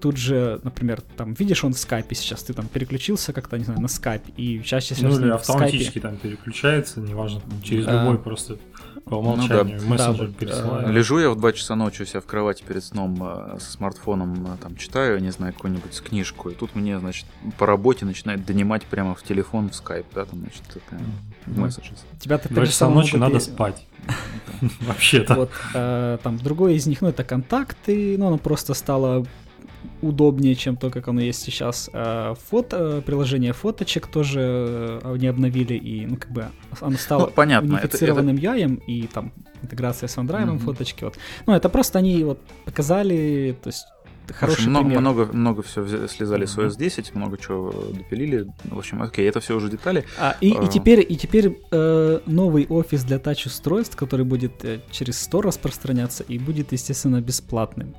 тут же, например, там, видишь, он в скайпе сейчас, ты там переключился как-то, не знаю, на скайп, и чаще всего... Ну, или автоматически там переключается, неважно, через а... любой просто по умолчанию ну, да. мессенджер да, пересылает. Лежу я в 2 часа ночи у себя в кровати перед сном э, со смартфоном, э, там, читаю, не знаю, какую-нибудь книжку, и тут мне, значит, по работе начинает донимать прямо в телефон, в скайп, да, там, значит, такая, mm-hmm. месседж. Тебя так 2 часа ночи надо спать. [laughs] [laughs] Вообще-то. Вот, э, там, другой из них, ну, это контакты, ну, оно просто стало удобнее, чем то, как оно есть сейчас. А фото, приложение фоточек тоже э, они обновили, и, ну, как бы, оно стало ну, понятно. унифицированным это, это... UI, и там интеграция с OneDrive, mm-hmm. фоточки, вот. Ну, это просто они вот показали, то есть хороший общем, много, много, много все слезали с OS 10, много чего допилили. В общем, окей, это все уже детали. А, и, а... и теперь, и теперь э, новый офис для тач-устройств, который будет э, через Store распространяться и будет, естественно, бесплатным.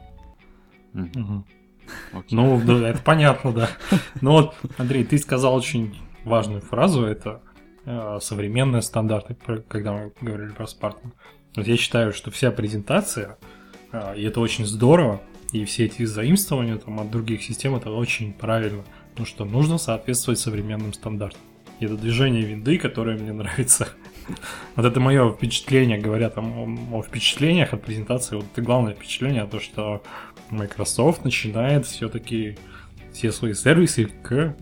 Угу. Ну, да, это понятно, да. Ну вот, Андрей, ты сказал очень важную фразу, это э, современные стандарты, когда мы говорили про Spartan. Вот я считаю, что вся презентация, э, и это очень здорово, и все эти заимствования там, от других систем, это очень правильно. Потому что нужно соответствовать современным стандартам. И это движение винды, которое мне нравится. Вот это мое впечатление, говоря там о, о впечатлениях от презентации. Вот это главное впечатление, то, что Microsoft начинает все-таки все свои сервисы к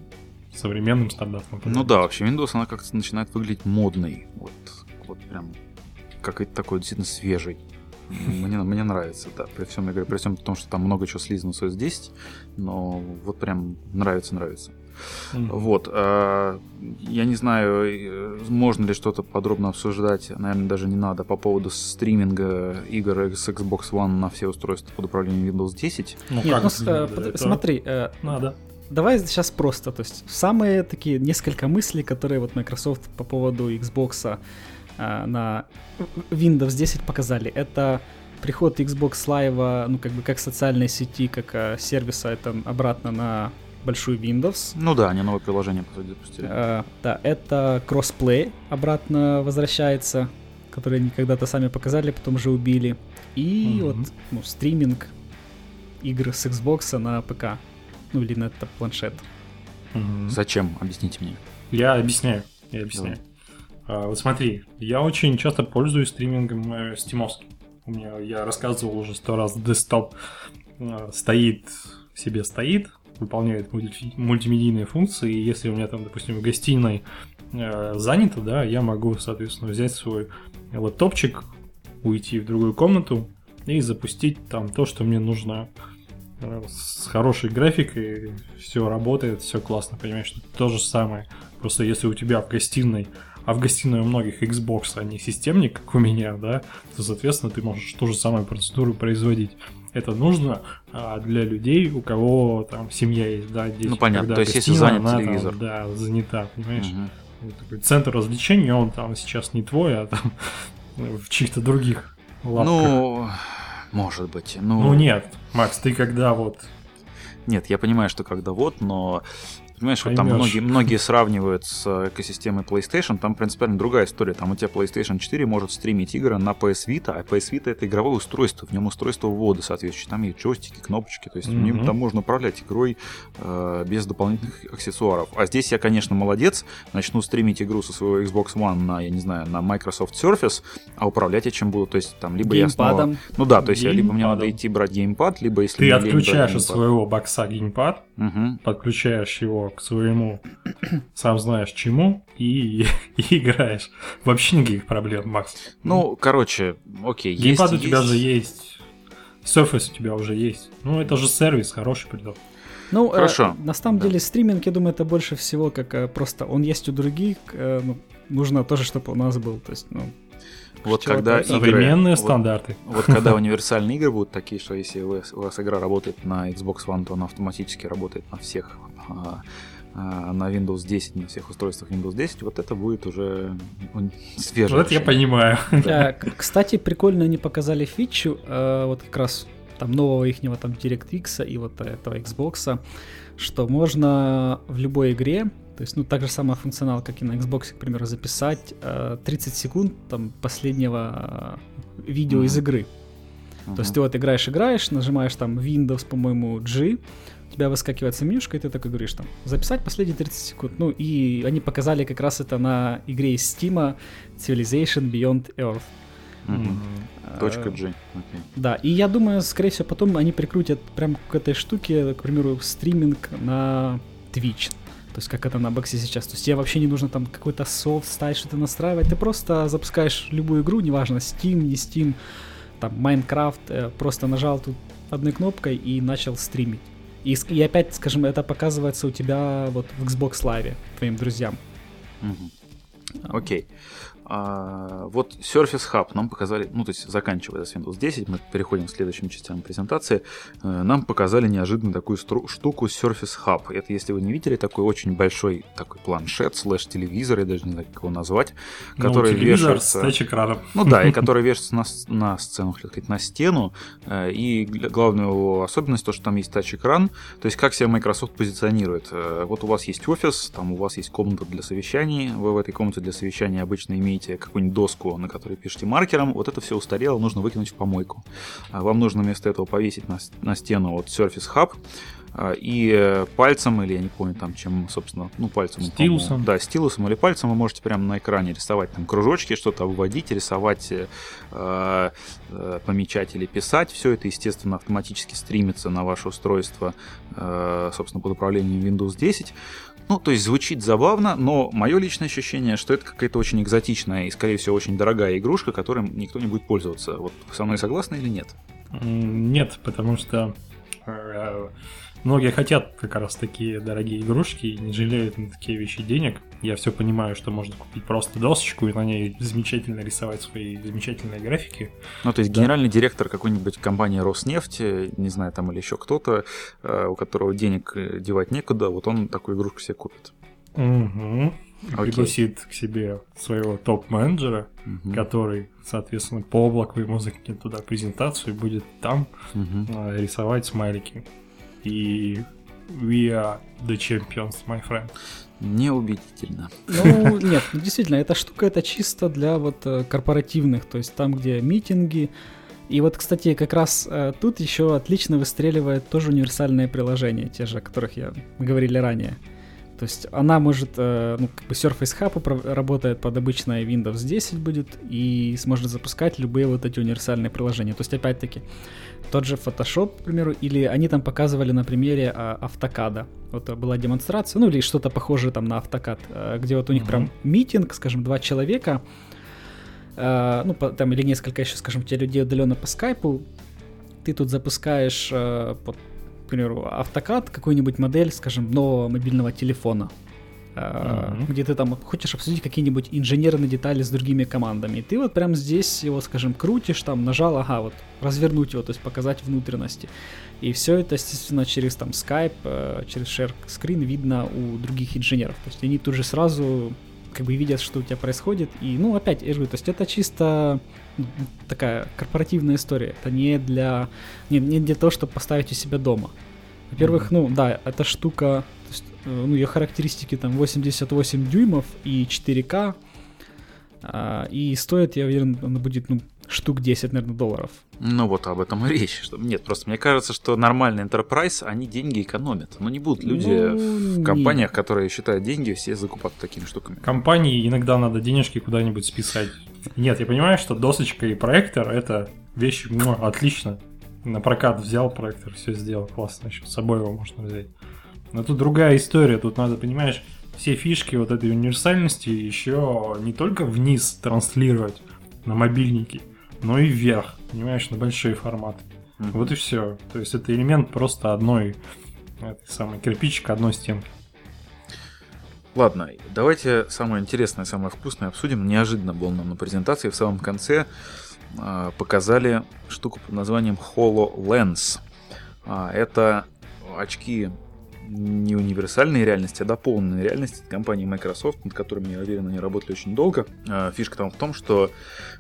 современным стандартам. Ну да, вообще Windows, она как-то начинает выглядеть модной. Вот, вот прям какой-то такой действительно свежий. Мне, мне нравится, да. При всем, я говорю, при всем том, что там много чего слизано с OS 10, но вот прям нравится, нравится. Вот. А, я не знаю, э, можно ли что-то подробно обсуждать, наверное, даже не надо, по поводу стриминга игр с Xbox One на все устройства под управлением Windows 10. Ну, Нет, как ну, э, под, смотри, э, надо. Давай сейчас просто, то есть самые такие несколько мыслей, которые вот Microsoft по поводу Xbox э, на Windows 10 показали, это приход Xbox Live, ну как бы как социальной сети, как э, сервиса, это обратно на большую Windows. Ну да, они новое приложение, запустили. А, да, это кроссплей обратно возвращается, который они когда-то сами показали, потом же убили. И угу. вот ну, стриминг игр с Xbox на ПК. Ну или на это планшет. Мгм. Зачем? Объясните мне. Я объясняю. Я объясняю. А, вот смотри, я очень часто пользуюсь стримингом э, стимовским. У меня, я рассказывал уже сто раз, десктоп э, стоит, себе стоит, выполняет мульти- мультимедийные функции, и если у меня там, допустим, в гостиной э, занято, да, я могу, соответственно, взять свой лэптопчик, уйти в другую комнату и запустить там то, что мне нужно э, с хорошей графикой, все работает, все классно, понимаешь, что то же самое. Просто если у тебя в гостиной, а в гостиной у многих Xbox, а не системник, как у меня, да, то, соответственно, ты можешь ту же самую процедуру производить. Это нужно а, для людей, у кого там семья есть, да, дети. Ну, понятно, то есть, если занят она там, телевизор. да, занята, понимаешь? Вот такой центр развлечений, он там сейчас не твой, а там [laughs] в чьих-то других лапках. Ну, может быть. Ну, ну нет, Макс, ты когда вот Нет, я понимаю, что когда вот, но Понимаешь, вот там многие, многие сравнивают с э, экосистемой PlayStation, там принципиально другая история. Там у тебя PlayStation 4 может стримить игры на PS Vita, а PS Vita это игровое устройство, в нем устройство ввода соответствующее. Там есть джойстики, кнопочки, то есть в нем Мгм. там можно управлять игрой э, без дополнительных аксессуаров. А здесь я, конечно, молодец, начну стримить игру со своего Xbox One на, я не знаю, на Microsoft Surface, а управлять я чем буду, то есть там либо я снова... Геймпадом. Ну да, то есть я либо мне надо Геймпадом. идти брать геймпад, либо если ты отключаешь от своего бокса геймпад, Мгм. подключаешь его к своему, [coughs] сам знаешь чему, и, [laughs] и играешь. Вообще никаких проблем, Макс. Ну, короче, окей. есть- Геймпад у тебя есть- же есть. Surface у тебя уже есть. Ну, это же сервис, хороший придет. Ну, э, Хорошо. на самом Да. деле стриминг, я думаю, это больше всего как э, просто он есть у других, э, ну, нужно тоже, чтобы у нас был. То есть, ну, Вот чего-то когда игры... Современные вот- стандарты. Вот когда [laughs] универсальные игры будут такие, что если у вас, у вас игра работает на Xbox One, то она автоматически работает на всех, а, а, на Windows 10, на всех устройствах Windows 10, вот это будет уже свежее Вот это я понимаю. [laughs] Кстати, прикольно они показали фичу, э, вот как раз там нового ихнего там DirectX и вот этого Xbox, что можно в любой игре, то есть, ну, так же самый функционал, как и на Xbox, к примеру, записать э, 30 секунд там последнего э, видео из Мгм. игры. То есть ты вот играешь, играешь, нажимаешь там Windows, по-моему, G, у тебя выскакивает менюшка, и ты такой говоришь там, записать последние 30 секунд. Ну, и они показали как раз это на игре из Steam Civilization Beyond Earth. Точка G. окей. Да, и я думаю, скорее всего, потом они прикрутят прям к этой штуке, к примеру, стриминг на Twitch. То есть как это на боксе сейчас. То есть тебе вообще не нужно там какой-то софт ставить, что-то настраивать. Ты просто запускаешь любую игру, неважно, Steam, не Steam, там Minecraft, э, просто нажал тут одной кнопкой и начал стримить. И, и опять, скажем, это показывается у тебя вот в Xbox Live, твоим друзьям. Мгм. Окей. А, вот Surface Hub нам показали, ну, то есть заканчивая с Windows 10, мы переходим к следующим частям презентации, э, нам показали неожиданно такую штуку Surface Hub. Это, если вы не видели, такой очень большой такой планшет, слэш-телевизор, я даже не знаю, как его назвать, который ну, вешается... с. Ну да, и [laughs] который вешается на, на сцену, хотел сказать, на стену. Э, И главная его особенность то, что там есть тач-экран. То есть как себя Microsoft позиционирует. Э, Вот у вас есть офис, там у вас есть комната для совещаний. Вы в этой комнате для совещаний обычно имеете какую-нибудь доску, на которой пишете маркером. Вот это все устарело, нужно выкинуть в помойку. А Вам нужно вместо этого повесить на, на стену вот Surface Hub а, и э, пальцем, или я не помню там, чем, собственно, ну, пальцем. Стилусом. Да, стилусом или пальцем вы можете прямо на экране рисовать там кружочки, что-то выводить, рисовать, э, э, э, помечать или писать. Все это, естественно, автоматически стримится на ваше устройство, э, собственно, под управлением Windows 10. Ну, то есть звучит забавно, но мое личное ощущение, что это какая-то очень экзотичная и, скорее всего, очень дорогая игрушка, которым никто не будет пользоваться. Вот со мной согласны или нет? Нет, потому что э, многие хотят как раз такие дорогие игрушки и не жалеют на такие вещи денег. Я все понимаю, что можно купить просто досочку и на ней замечательно рисовать свои замечательные графики. Ну, то есть Да. генеральный директор какой-нибудь компании Роснефть, э, не знаю, там или еще кто-то, э, у которого денег э, девать некуда, вот он такую игрушку себе купит. Мгм. Окей. Пригласит к себе своего топ-менеджера, Мгм. который, соответственно, по облаку ему закинет туда презентацию и будет там э, рисовать смайлики. И we are the champions, my friend. Неубедительно. Ну, [laughs] нет, ну, действительно, эта штука это чисто для вот э, корпоративных, то есть там, где митинги. И вот, кстати, как раз э, тут еще отлично выстреливает тоже универсальные приложения, те же, о которых я говорили ранее. То есть она может, э, ну, как бы Surface Hub работает под обычной Windows 10 будет и сможет запускать любые вот эти универсальные приложения. То есть, опять-таки, тот же Photoshop, к примеру, или они там показывали на примере а, автокада. Вот была демонстрация, ну или что-то похожее там на автокад, э, где вот у них uh-huh. прям митинг, скажем, два человека, э, ну там или несколько еще, скажем, те людей удаленно по скайпу, ты тут запускаешь, э, под, к примеру, автокад, какую-нибудь модель, скажем, нового мобильного телефона, mm-hmm. где ты там хочешь обсудить какие-нибудь инженерные детали с другими командами. И ты вот прям здесь его, скажем, крутишь, там нажал, ага, вот развернуть его, то есть показать внутренности. И все это, естественно, через там Skype, э, через share screen видно у других инженеров. То есть они тут же сразу как бы видят, что у тебя происходит. И, ну, опять, я говорю, то есть это чисто такая корпоративная история. Это не для, не, не для того, чтобы поставить у себя дома. Во-первых, mm-hmm. ну да, эта штука то есть, э, ну, ее характеристики там 88 дюймов и 4К. А, и стоит, я уверен, она будет, ну, штук 10, наверное, долларов. Ну вот об этом и речь. Что... Нет, просто мне кажется, что нормальный enterprise, они деньги экономят. Ну не будут люди ну, в компаниях, нет. которые считают деньги, все закупать такими штуками. Компании иногда надо денежки куда-нибудь списать. Нет, я понимаю, что досочка и проектор это вещь ну, отлично. На прокат взял проектор, все сделал классно, еще с собой его можно взять. Но тут другая история, тут надо, понимаешь, все фишки вот этой универсальности еще не только вниз транслировать на мобильники, но и вверх, понимаешь, на большие форматы. Mm-hmm. Вот и все. То есть это элемент просто одной самой кирпичика одной стенки. Ладно, давайте самое интересное, самое вкусное обсудим. Неожиданно было нам на презентации в самом конце э, показали штуку под названием HoloLens. А, это очки не универсальной реальности, а дополненной реальности компании Microsoft, над которыми, я уверен, они работали очень долго. А, фишка там в том, что,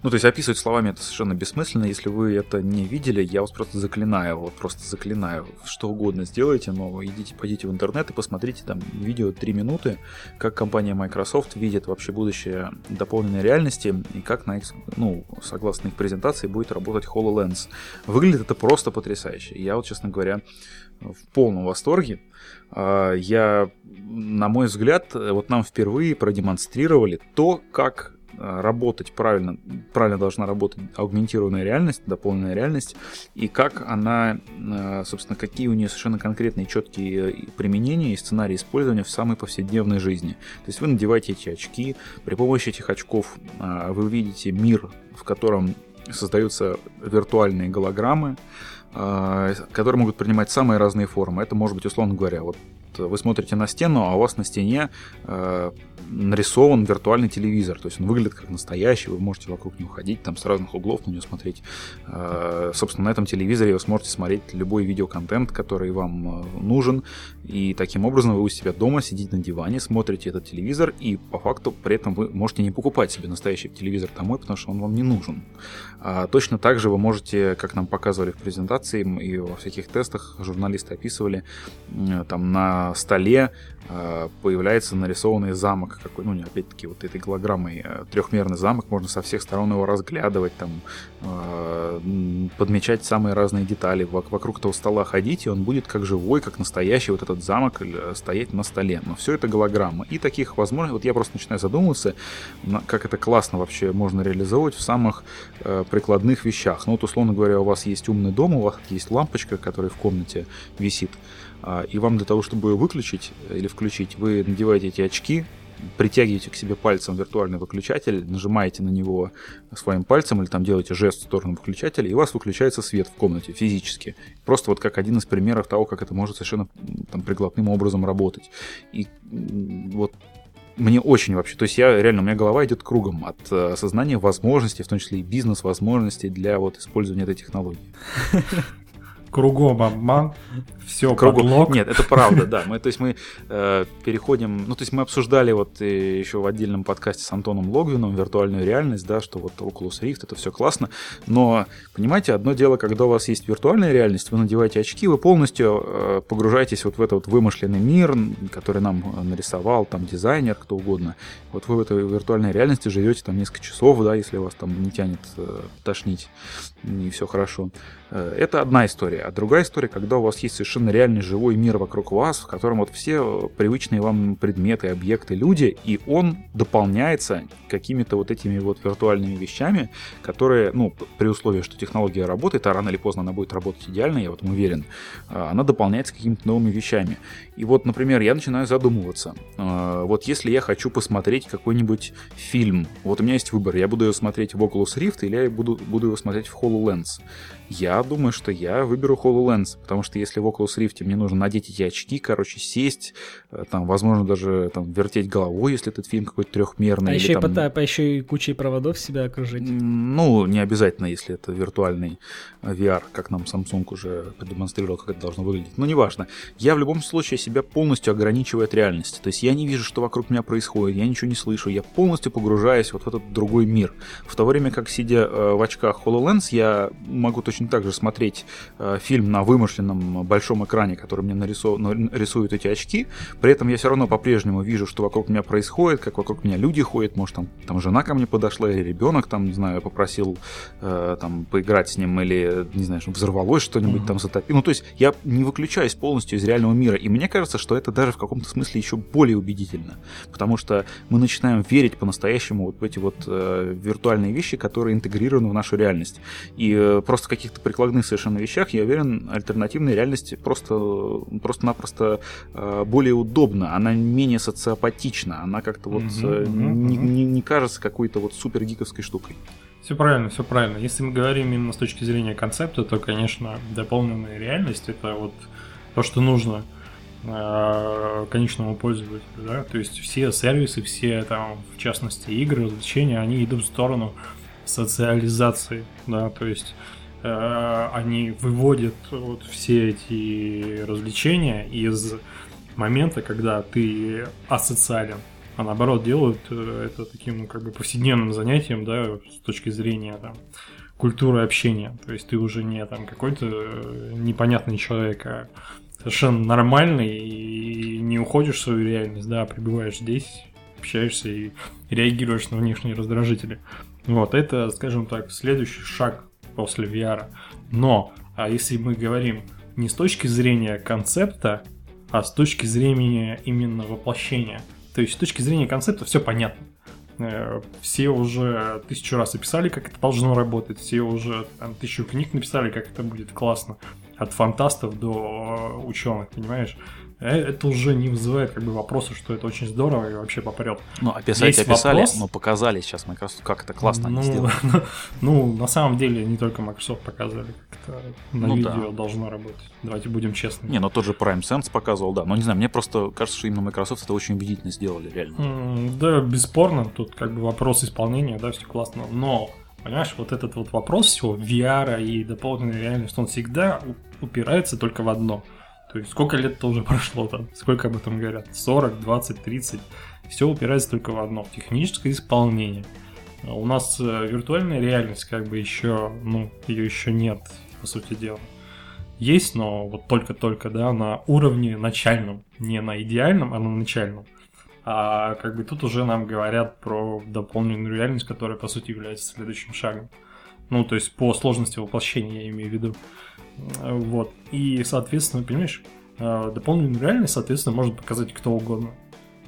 ну, то есть описывать словами это совершенно бессмысленно. Если вы это не видели, я вас просто заклинаю, вот просто заклинаю. Что угодно сделайте, но идите, пойдите в интернет и посмотрите там видео 3 минуты, как компания Microsoft видит вообще будущее дополненной реальности и как на их, ну, согласно их презентации, будет работать HoloLens. Выглядит это просто потрясающе. Я вот, честно говоря, в полном восторге. А, я, на мой взгляд, вот нам впервые продемонстрировали то, как а, работать правильно, правильно должна работать аугментированная реальность, дополненная реальность, и как она, а, собственно, какие у нее совершенно конкретные четкие применения и сценарии использования в самой повседневной жизни. То есть вы надеваете эти очки, при помощи этих очков вы увидите мир, в котором создаются виртуальные голограммы, а, которые могут принимать самые разные формы. Это может быть, условно говоря, вот вы смотрите на стену, а у вас на стене э, нарисован виртуальный телевизор. То есть он выглядит как настоящий, вы можете вокруг него ходить, там с разных углов на него смотреть. Э, собственно, на этом телевизоре вы сможете смотреть любой видеоконтент, который вам э, нужен. И таким образом вы у себя дома сидите на диване, смотрите этот телевизор, и по факту при этом вы можете не покупать себе настоящий телевизор домой, потому что он вам не нужен. А точно так же вы можете, как нам показывали в презентации и во всяких тестах, журналисты описывали, там на столе а, появляется нарисованный замок какой, ну, опять-таки вот этой голограммой а, трехмерный замок, можно со всех сторон его разглядывать, там, а, подмечать самые разные детали, вокруг этого стола ходить, и он будет как живой, как настоящий вот этот замок э, стоять на столе. Но все это голограмма. И таких возможностей, вот я просто начинаю задумываться, как это классно вообще можно реализовывать в самых э, прикладных вещах. Ну, вот, условно говоря, у вас есть умный дом, у вас есть лампочка, которая в комнате висит, и вам для того, чтобы ее выключить или включить, вы надеваете эти очки, притягиваете к себе пальцем виртуальный выключатель, нажимаете на него своим пальцем или там делаете жест в сторону выключателя, и у вас выключается свет в комнате физически. Просто вот как один из примеров того, как это может совершенно там прикладным образом работать. И вот мне очень вообще, то есть я реально, у меня голова идет кругом от э, осознания возможностей, в том числе и бизнес-возможностей для вот использования этой технологии. [laughs] кругом обман, все кругом. подлог. Нет, это правда, да. Мы, то есть мы э, переходим, ну то есть мы обсуждали вот э, еще в отдельном подкасте с Антоном Логвином виртуальную реальность, да, что вот Oculus Rift это все классно, но понимаете, одно дело, когда у вас есть виртуальная реальность, вы надеваете очки, вы полностью э, погружаетесь вот в этот вот вымышленный мир, который нам нарисовал там дизайнер, кто угодно. Вот вы в этой виртуальной реальности живете там несколько часов, да, если вас там не тянет э, тошнить и все хорошо. Э, это одна история история. А другая история, когда у вас есть совершенно реальный живой мир вокруг вас, в котором вот все привычные вам предметы, объекты, люди, и он дополняется какими-то вот этими вот виртуальными вещами, которые, ну, при условии, что технология работает, а рано или поздно она будет работать идеально, я в этом уверен, а, она дополняется какими-то новыми вещами. И вот, например, я начинаю задумываться. А, вот если я хочу посмотреть какой-нибудь фильм, вот у меня есть выбор, я буду его смотреть в Oculus Rift или я буду, буду его смотреть в HoloLens. Я думаю, что я выберу HoloLens, потому что если в Oculus Rift мне нужно надеть эти очки, короче, сесть, э, там, возможно, даже там вертеть головой, если этот фильм какой-то трехмерный. А или, еще, там... и, по, по, еще и кучей проводов себя окружить. Ну, не обязательно, если это виртуальный VR, как нам Samsung уже продемонстрировал, как это должно выглядеть. Но неважно. Я в любом случае себя полностью ограничиваю от реальности. То есть я не вижу, что вокруг меня происходит, я ничего не слышу, я полностью погружаюсь вот в этот другой мир. В то время как, сидя э, в очках HoloLens, я могу точно точно так же смотреть э, фильм на вымышленном большом экране, который мне нарисов... рисуют эти очки, при этом я все равно по-прежнему вижу, что вокруг меня происходит, как вокруг меня люди ходят, может там, там жена ко мне подошла, или ребенок там, не знаю, попросил э, там поиграть с ним, или, не знаю, взорвалось что-нибудь mm-hmm. там затопил. Ну, то есть я не выключаюсь полностью из реального мира, и мне кажется, что это даже в каком-то смысле еще более убедительно, потому что мы начинаем верить по-настоящему вот в эти вот э, виртуальные вещи, которые интегрированы в нашу реальность. И э, просто каких каких-то прикладных совершенно вещах, я уверен, альтернативная реальность просто, просто-напросто э, более удобна, она менее социопатична, она как-то вот mm-hmm, не, не, не кажется какой-то вот супер гиковской штукой. Все правильно, все правильно. Если мы говорим именно с точки зрения концепта, то, конечно, дополненная реальность это вот то, что нужно э, конечному пользователю, да, то есть все сервисы, все там, в частности, игры, развлечения, они идут в сторону социализации, да, то есть они выводят вот все эти развлечения из момента, когда ты асоциален, а наоборот делают э, это таким, ну, как бы повседневным занятием, да, с точки зрения там, культуры общения. То есть ты уже не там какой-то э, непонятный человек, а совершенно нормальный и не уходишь в свою реальность, да, а пребываешь здесь, общаешься и реагируешь на внешние раздражители. Вот, это, скажем так, следующий шаг после VR. Но, а если мы говорим не с точки зрения концепта, а с точки зрения именно воплощения. То есть с точки зрения концепта все понятно. Э, все уже тысячу раз описали, как это должно работать, все уже там, тысячу книг написали, как это будет классно. От фантастов до ученых, понимаешь? Э, это уже не вызывает как бы вопроса, что это очень здорово и вообще попрет. Ну, описать Есть описали, вопрос... но показали сейчас Microsoft, как это классно ну, они сделали. [laughs] ну, на самом деле, не только Microsoft показали, как это на ну, видео да. должно работать. Давайте будем честны. Не, ну тот же Prime Sense показывал, да. Но не знаю, мне просто кажется, что именно Microsoft это очень убедительно сделали, реально. Mm, да, бесспорно, тут как бы вопрос исполнения, да, все классно. Но Понимаешь, вот этот вот вопрос всего VR и дополненной реальности, он всегда упирается только в одно – то есть сколько лет то уже прошло там, сколько об этом говорят, 40, 20, 30. Все упирается только в одно, техническое исполнение. А у нас э, виртуальная реальность как бы еще, ну, ее еще нет, по сути дела. Есть, но вот только-только, да, на уровне начальном, не на идеальном, а на начальном. А как бы тут уже нам говорят про дополненную реальность, которая, по сути, является следующим шагом. Ну, то есть по сложности воплощения я имею в виду. Вот. И, соответственно, понимаешь, э, дополненную реальность, соответственно, может показать кто угодно.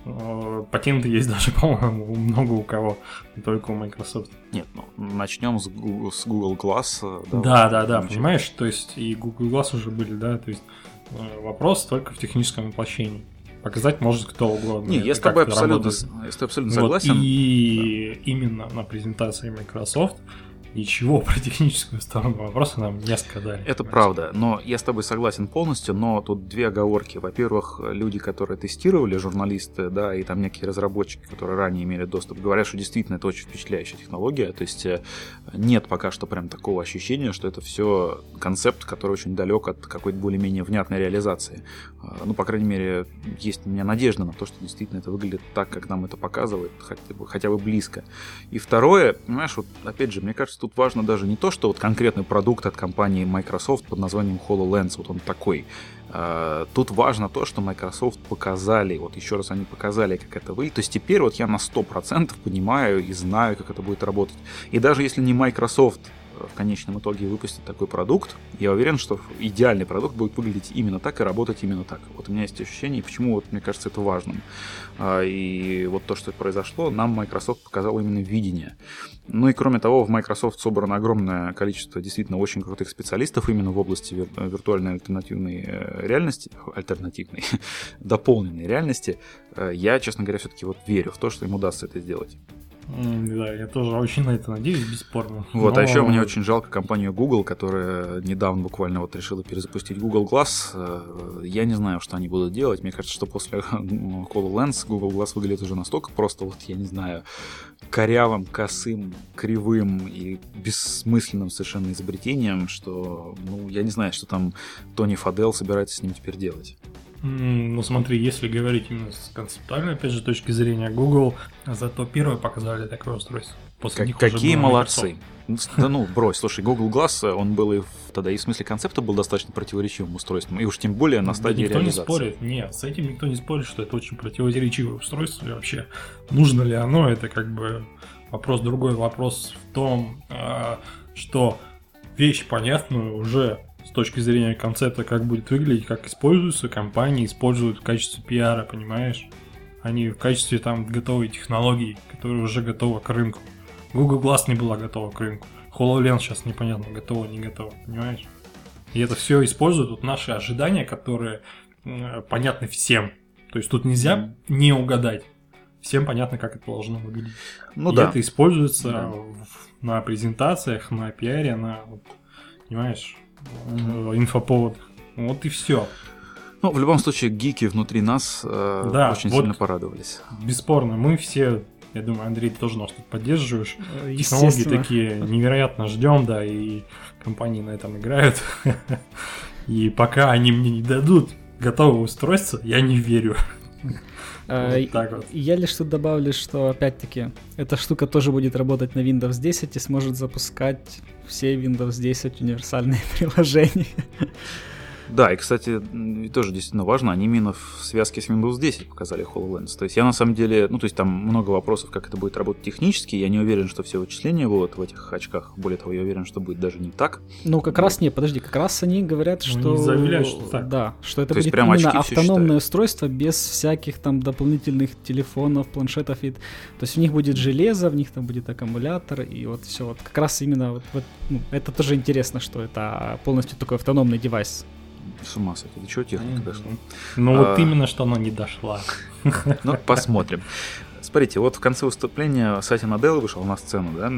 Э, патенты есть даже, [laughs] по-моему, много у кого, не только у Microsoft. Нет, ну, начнем с Google, с Google Glass. Э, да, да, да, понимаешь, то есть и Google Glass уже были, да, то есть вопрос только в техническом воплощении. Показать может кто угодно. Не, я с тобой абсолютно, я с тобой абсолютно согласен. Вот, и да. именно на презентации Microsoft ничего про техническую сторону вопроса нам не сказали. Это правда, но я с тобой согласен полностью, но тут две оговорки. Во-первых, люди, которые тестировали, журналисты, да, и там некие разработчики, которые ранее имели доступ, говорят, что действительно это очень впечатляющая технология, то есть э, нет пока что прям такого ощущения, что это все концепт, который очень далек от какой-то более-менее внятной реализации. Э, ну, по крайней мере, есть у меня надежда на то, что действительно это выглядит так, как нам это показывает, хотя бы, хотя бы близко. И второе, понимаешь, вот опять же, мне кажется, тут важно даже не то, что вот конкретный продукт от компании Microsoft под названием HoloLens, вот он такой. А, тут важно то, что Microsoft показали, вот еще раз они показали, как это выглядит. То есть теперь вот я на 100% понимаю и знаю, как это будет работать. И даже если не Microsoft в конечном итоге выпустит такой продукт, я уверен, что идеальный продукт будет выглядеть именно так и работать именно так. Вот у меня есть ощущение, почему вот мне кажется это важным. А, и вот то, что произошло, нам Microsoft показал именно видение. Ну и кроме того, в Microsoft собрано огромное количество действительно очень крутых специалистов именно в области виртуальной альтернативной э, реальности, [laughs] альтернативной, [laughs] дополненной реальности. Э, я, честно говоря, все-таки вот верю в то, что им удастся это сделать. Да, я тоже очень на это надеюсь, бесспорно. Вот, Но... а еще мне очень жалко компанию Google, которая недавно буквально вот решила перезапустить Google Glass. Э, я не знаю, что они будут делать. Мне кажется, что после [laughs] HoloLens Google Glass выглядит уже настолько просто, вот я не знаю, корявым, косым, кривым и бессмысленным совершенно изобретением, что, ну, я не знаю, что там Тони Фадел собирается с ним теперь делать. Ну смотри, если говорить именно с концептуальной, опять же, точки зрения Google, зато первые показали такое устройство. После как, них какие молодцы. Да ну, брось, слушай, Google Glass, он был и тогда и в смысле концепта был достаточно противоречивым устройством, и уж тем более на стадии никто реализации. Никто не спорит, нет, с этим никто не спорит, что это очень противоречивое устройство, и вообще нужно ли оно, это как бы вопрос другой. Вопрос в том, а, что вещь понятную уже с точки зрения концепта, как будет выглядеть, как используются, компании используют в качестве пиара, понимаешь? Они в качестве там готовой технологии, которая уже готова к рынку. Google Glass не была готова к рынку. HoloLens сейчас непонятно, готова, не готова, понимаешь? И это все используют вот наши ожидания, которые э, понятны всем. То есть тут нельзя mm. не угадать. Всем понятно, как это должно выглядеть. Ну и да. это используется да. в, на презентациях, на пиаре, на, понимаешь, инфоповод. Вот и все. Ну, в любом случае, гики внутри нас э, да, очень вот сильно порадовались. Бесспорно, мы все, я думаю, Андрей, ты тоже нас тут поддерживаешь. Технологии такие невероятно ждем, да, и компании на этом играют. [laughs] И пока они мне не дадут готовое устройство, я не верю. Вот так вот. Я лишь тут добавлю, что опять-таки эта штука тоже будет работать на Windows 10 и сможет запускать все Windows 10 универсальные [laughs] приложения. Да, и, кстати, тоже действительно важно, они именно в связке с Windows 10 показали HoloLens. То есть я на самом деле, ну, то есть там много вопросов, как это будет работать технически. Я не уверен, что все вычисления будут в этих очках. Более того, я уверен, что будет даже не так. Ну, как вот. раз не, подожди, как раз они говорят, ну, что... Они заявляют, что так. Да, что это То будет именно автономное устройство без всяких там дополнительных телефонов, планшетов. И... То есть у них будет железо, в них там будет аккумулятор, и вот все. Вот как раз именно вот, вот ну, это тоже интересно, что это полностью такой автономный девайс с ума сойти. До чего техника дошла? Ну а, вот именно, что она не дошла. [laughs] Ну, посмотрим. Смотрите, вот в конце выступления Сати Наделла вышел на сцену, да,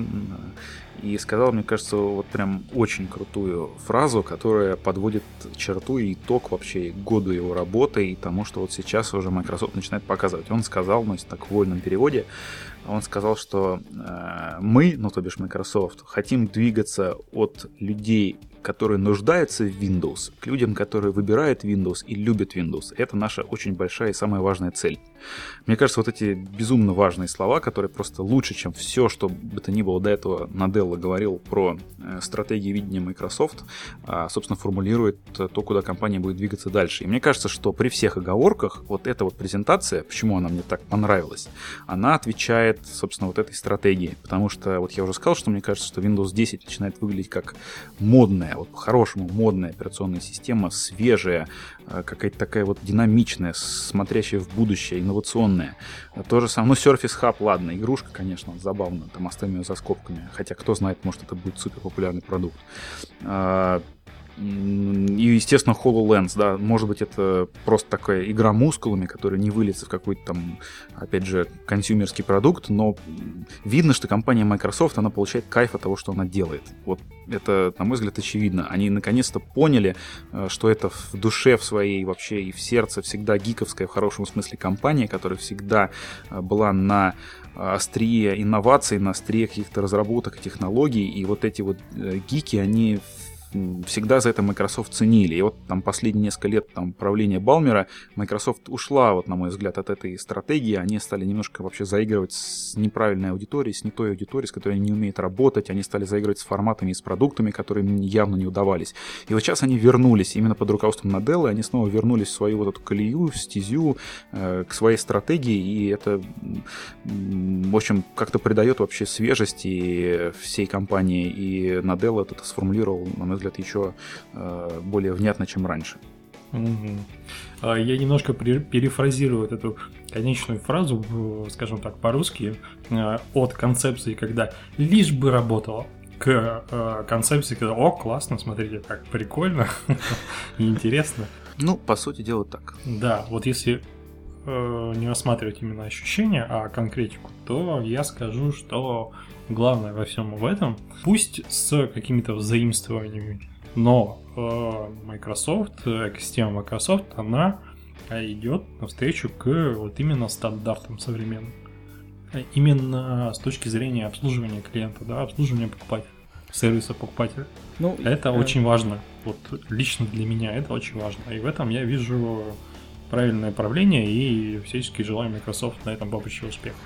и сказал, мне кажется, вот прям очень крутую фразу, которая подводит черту и итог вообще году его работы и тому, что вот сейчас уже Microsoft начинает показывать. Он сказал, ну, если так в вольном переводе, он сказал, что э, мы, ну то бишь Microsoft, хотим двигаться от людей которые нуждаются в Windows, к людям, которые выбирают Windows и любят Windows. Это наша очень большая и самая важная цель. Мне кажется, вот эти безумно важные слова, которые просто лучше, чем все, что бы то ни было до этого Наделла говорил про э, стратегии видения Microsoft, а, собственно, формулирует то, куда компания будет двигаться дальше. И мне кажется, что при всех оговорках вот эта вот презентация, почему она мне так понравилась, она отвечает, собственно, вот этой стратегии. Потому что, вот я уже сказал, что мне кажется, что Windows 10 начинает выглядеть как модная, вот по-хорошему модная операционная система, свежая, э, какая-то такая вот динамичная, смотрящая в будущее, инновационная. То же самое, ну, Surface Hub, ладно, игрушка, конечно, забавно, там оставим ее за скобками, хотя кто знает, может это будет супер популярный продукт. И, естественно, HoloLens, да, может быть, это просто такая игра мускулами, которая не выльется в какой-то там, опять же, консюмерский продукт, но видно, что компания Microsoft, она получает кайф от того, что она делает. Вот это, на мой взгляд, очевидно. Они наконец-то поняли, э, что это в душе в своей вообще и в сердце всегда гиковская, в хорошем смысле, компания, которая всегда э, была на острие инноваций, на острие каких-то разработок и технологий, и вот эти вот э, гики, они всегда за это Microsoft ценили. И вот там последние несколько лет там, правления Балмера Microsoft ушла, вот на мой взгляд, от этой стратегии. Они стали немножко вообще заигрывать с неправильной аудиторией, с не той аудиторией, с которой они не умеют работать. Они стали заигрывать с форматами и с продуктами, которые им явно не удавались. И вот сейчас они вернулись именно под руководством Наделла, они снова вернулись в свою вот эту колею, стезю, э, к своей стратегии, и это, в общем, как-то придает вообще свежести всей компании, и Наделла это сформулировал, на мой взгляд, еще э, более внятно, чем раньше. Угу. Я немножко перефразирую вот эту конечную фразу, скажем так, по-русски, э, от концепции, когда лишь бы работало, к э, концепции, когда «О, классно, смотрите, как прикольно [laughs] и интересно». Ну, по сути дела, так. Да, вот если э, не рассматривать именно ощущения, а конкретику, то я скажу, что главное во всем в этом, пусть с какими-то взаимствованиями, но э, Microsoft, экосистема Microsoft, она идет навстречу к вот именно стандартам современным. Именно с точки зрения обслуживания клиента, да, обслуживания покупателя, сервиса покупателя. Ну, это э... очень важно. Вот лично для меня это очень важно. И в этом я вижу правильное направление и всячески желаю Microsoft на этом поприще успеха.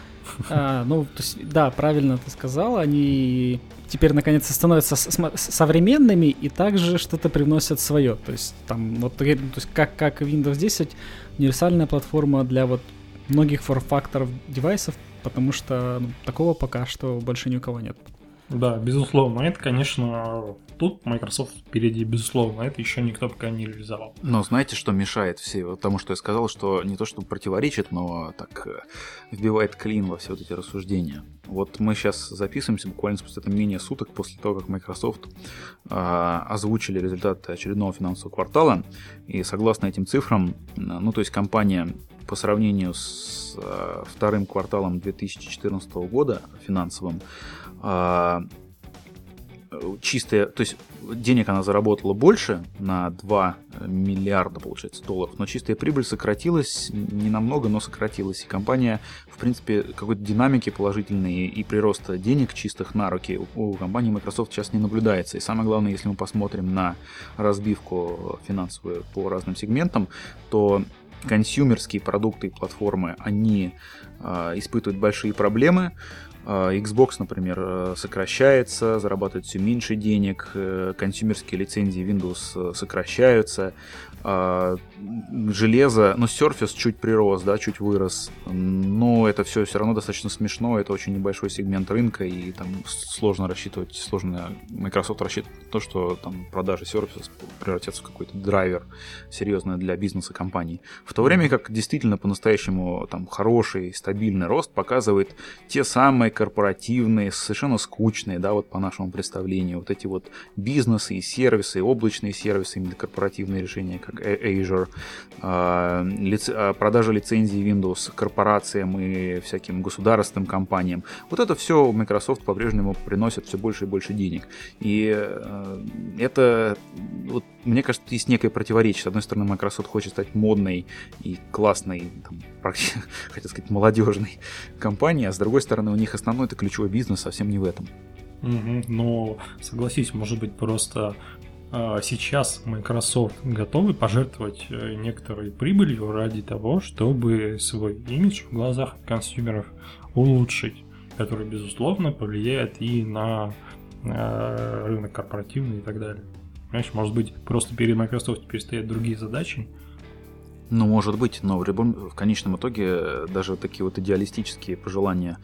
А, ну, то есть, да, правильно ты сказал, они теперь наконец-то становятся современными и также что-то привносят свое. То есть там вот то есть как, как Windows 10 универсальная платформа для вот многих форм-факторов девайсов, потому что ну, такого пока что больше ни у кого нет. Да, безусловно. Это, конечно, тут Microsoft впереди, безусловно. Это еще никто пока не реализовал. Но знаете, что мешает все тому, что я сказал, что не то, что противоречит, но так э, вбивает клин во все вот эти рассуждения. Вот мы сейчас записываемся буквально спустя там менее суток после того, как Microsoft э, озвучили результаты очередного финансового квартала. И согласно этим цифрам, ну то есть компания по сравнению с э, вторым кварталом 2014 года финансовым, э, чистые, то есть денег она заработала больше на 2 миллиарда, получается, долларов, но чистая прибыль сократилась не намного, но сократилась. И компания, в принципе, какой-то динамики положительной и прироста денег чистых на руки у компании Microsoft сейчас не наблюдается. И самое главное, если мы посмотрим на разбивку финансовую по разным сегментам, то консюмерские продукты и платформы, они э, испытывают большие проблемы. А, Xbox, например, э, сокращается, зарабатывает все меньше денег, э, консюмерские лицензии Windows э, сокращаются, а, железо, ну, Surface чуть прирос, да, чуть вырос, но это все все равно достаточно смешно, это очень небольшой сегмент рынка, и там сложно рассчитывать, сложно Microsoft рассчитывать то, что там продажи Surface превратятся в какой-то драйвер серьезный для бизнеса компании. В то время как действительно по-настоящему там хороший, стабильный рост показывает те самые корпоративные, совершенно скучные, да, вот по нашему представлению, вот эти вот бизнесы и сервисы, и облачные сервисы, именно корпоративные решения, как Azure, а, а, продажа лицензий Windows корпорациям и всяким государственным компаниям. Вот это все Microsoft по-прежнему приносит все больше и больше денег. И э, это, вот, мне кажется, есть некое противоречие. С одной стороны, Microsoft хочет стать модной и классной, там, [laughs] хотел сказать, молодежной компанией, а с другой стороны, у них основной это ключевой бизнес совсем не в этом. Но согласись, может быть, просто сейчас Microsoft готовы пожертвовать э, некоторой прибылью ради того, чтобы свой имидж в глазах консюмеров улучшить, который, безусловно, повлияет и на рынок корпоративный и так далее. Понимаешь, может быть, просто перед Microsoft теперь стоят другие задачи, ну, может быть, но в, любом, в конечном итоге э, даже такие вот идеалистические пожелания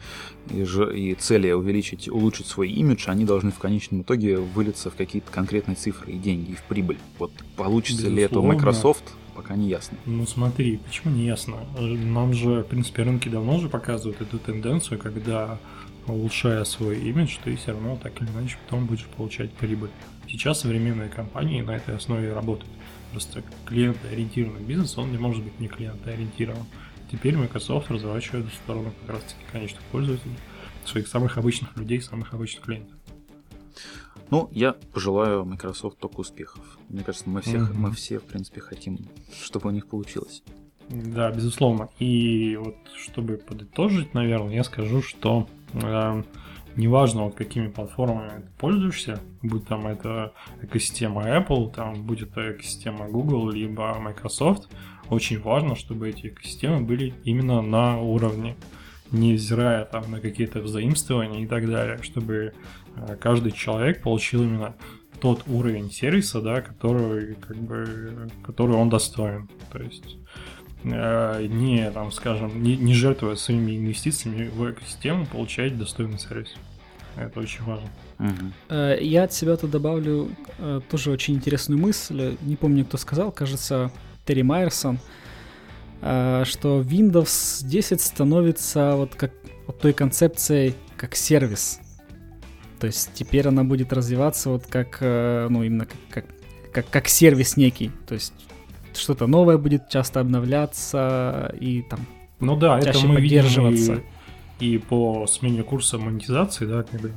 и, же, и цели увеличить, улучшить свой имидж, они должны в конечном итоге вылиться в какие-то конкретные цифры и деньги, и в прибыль. Вот получится Безусловно. ли это у Microsoft, пока не ясно. Ну смотри, почему не ясно? Нам же, в принципе, рынки давно уже показывают эту тенденцию, когда улучшая свой имидж, ты все равно так или иначе потом будешь получать прибыль. Сейчас современные компании на этой основе работают. Просто клиентоориентированный бизнес, он не может быть не клиентоориентирован. Теперь Microsoft разворачивает в сторону как раз таки конечных пользователей, своих самых обычных людей, самых обычных клиентов. Ну, я пожелаю Microsoft только успехов. Мне кажется, мы, всех, mm-hmm. мы все, в принципе, хотим, чтобы у них получилось. Да, безусловно. И вот чтобы подытожить, наверное, я скажу, что э, неважно, вот какими платформами ты пользуешься, будь там это экосистема Apple, там будет это экосистема Google, либо Microsoft, очень важно, чтобы эти экосистемы были именно на уровне, невзирая там на какие-то взаимствования и так далее, чтобы э, каждый человек получил именно тот уровень сервиса, да, который, как бы, который он достоин. То есть не, там, скажем, не, не жертвуя своими инвестициями в экосистему, получать достойный сервис. Это очень важно. Угу. Я от себя тут добавлю тоже очень интересную мысль. Не помню, кто сказал, кажется, Терри Майерсон, э, что Windows 10 становится вот как вот той концепцией как сервис. То есть теперь она будет развиваться вот как, э, ну, именно как, как, как, как сервис некий. То есть что-то новое будет часто обновляться и там ну да, это мы поддерживаться. Видим и, и по смене курса монетизации, да, когда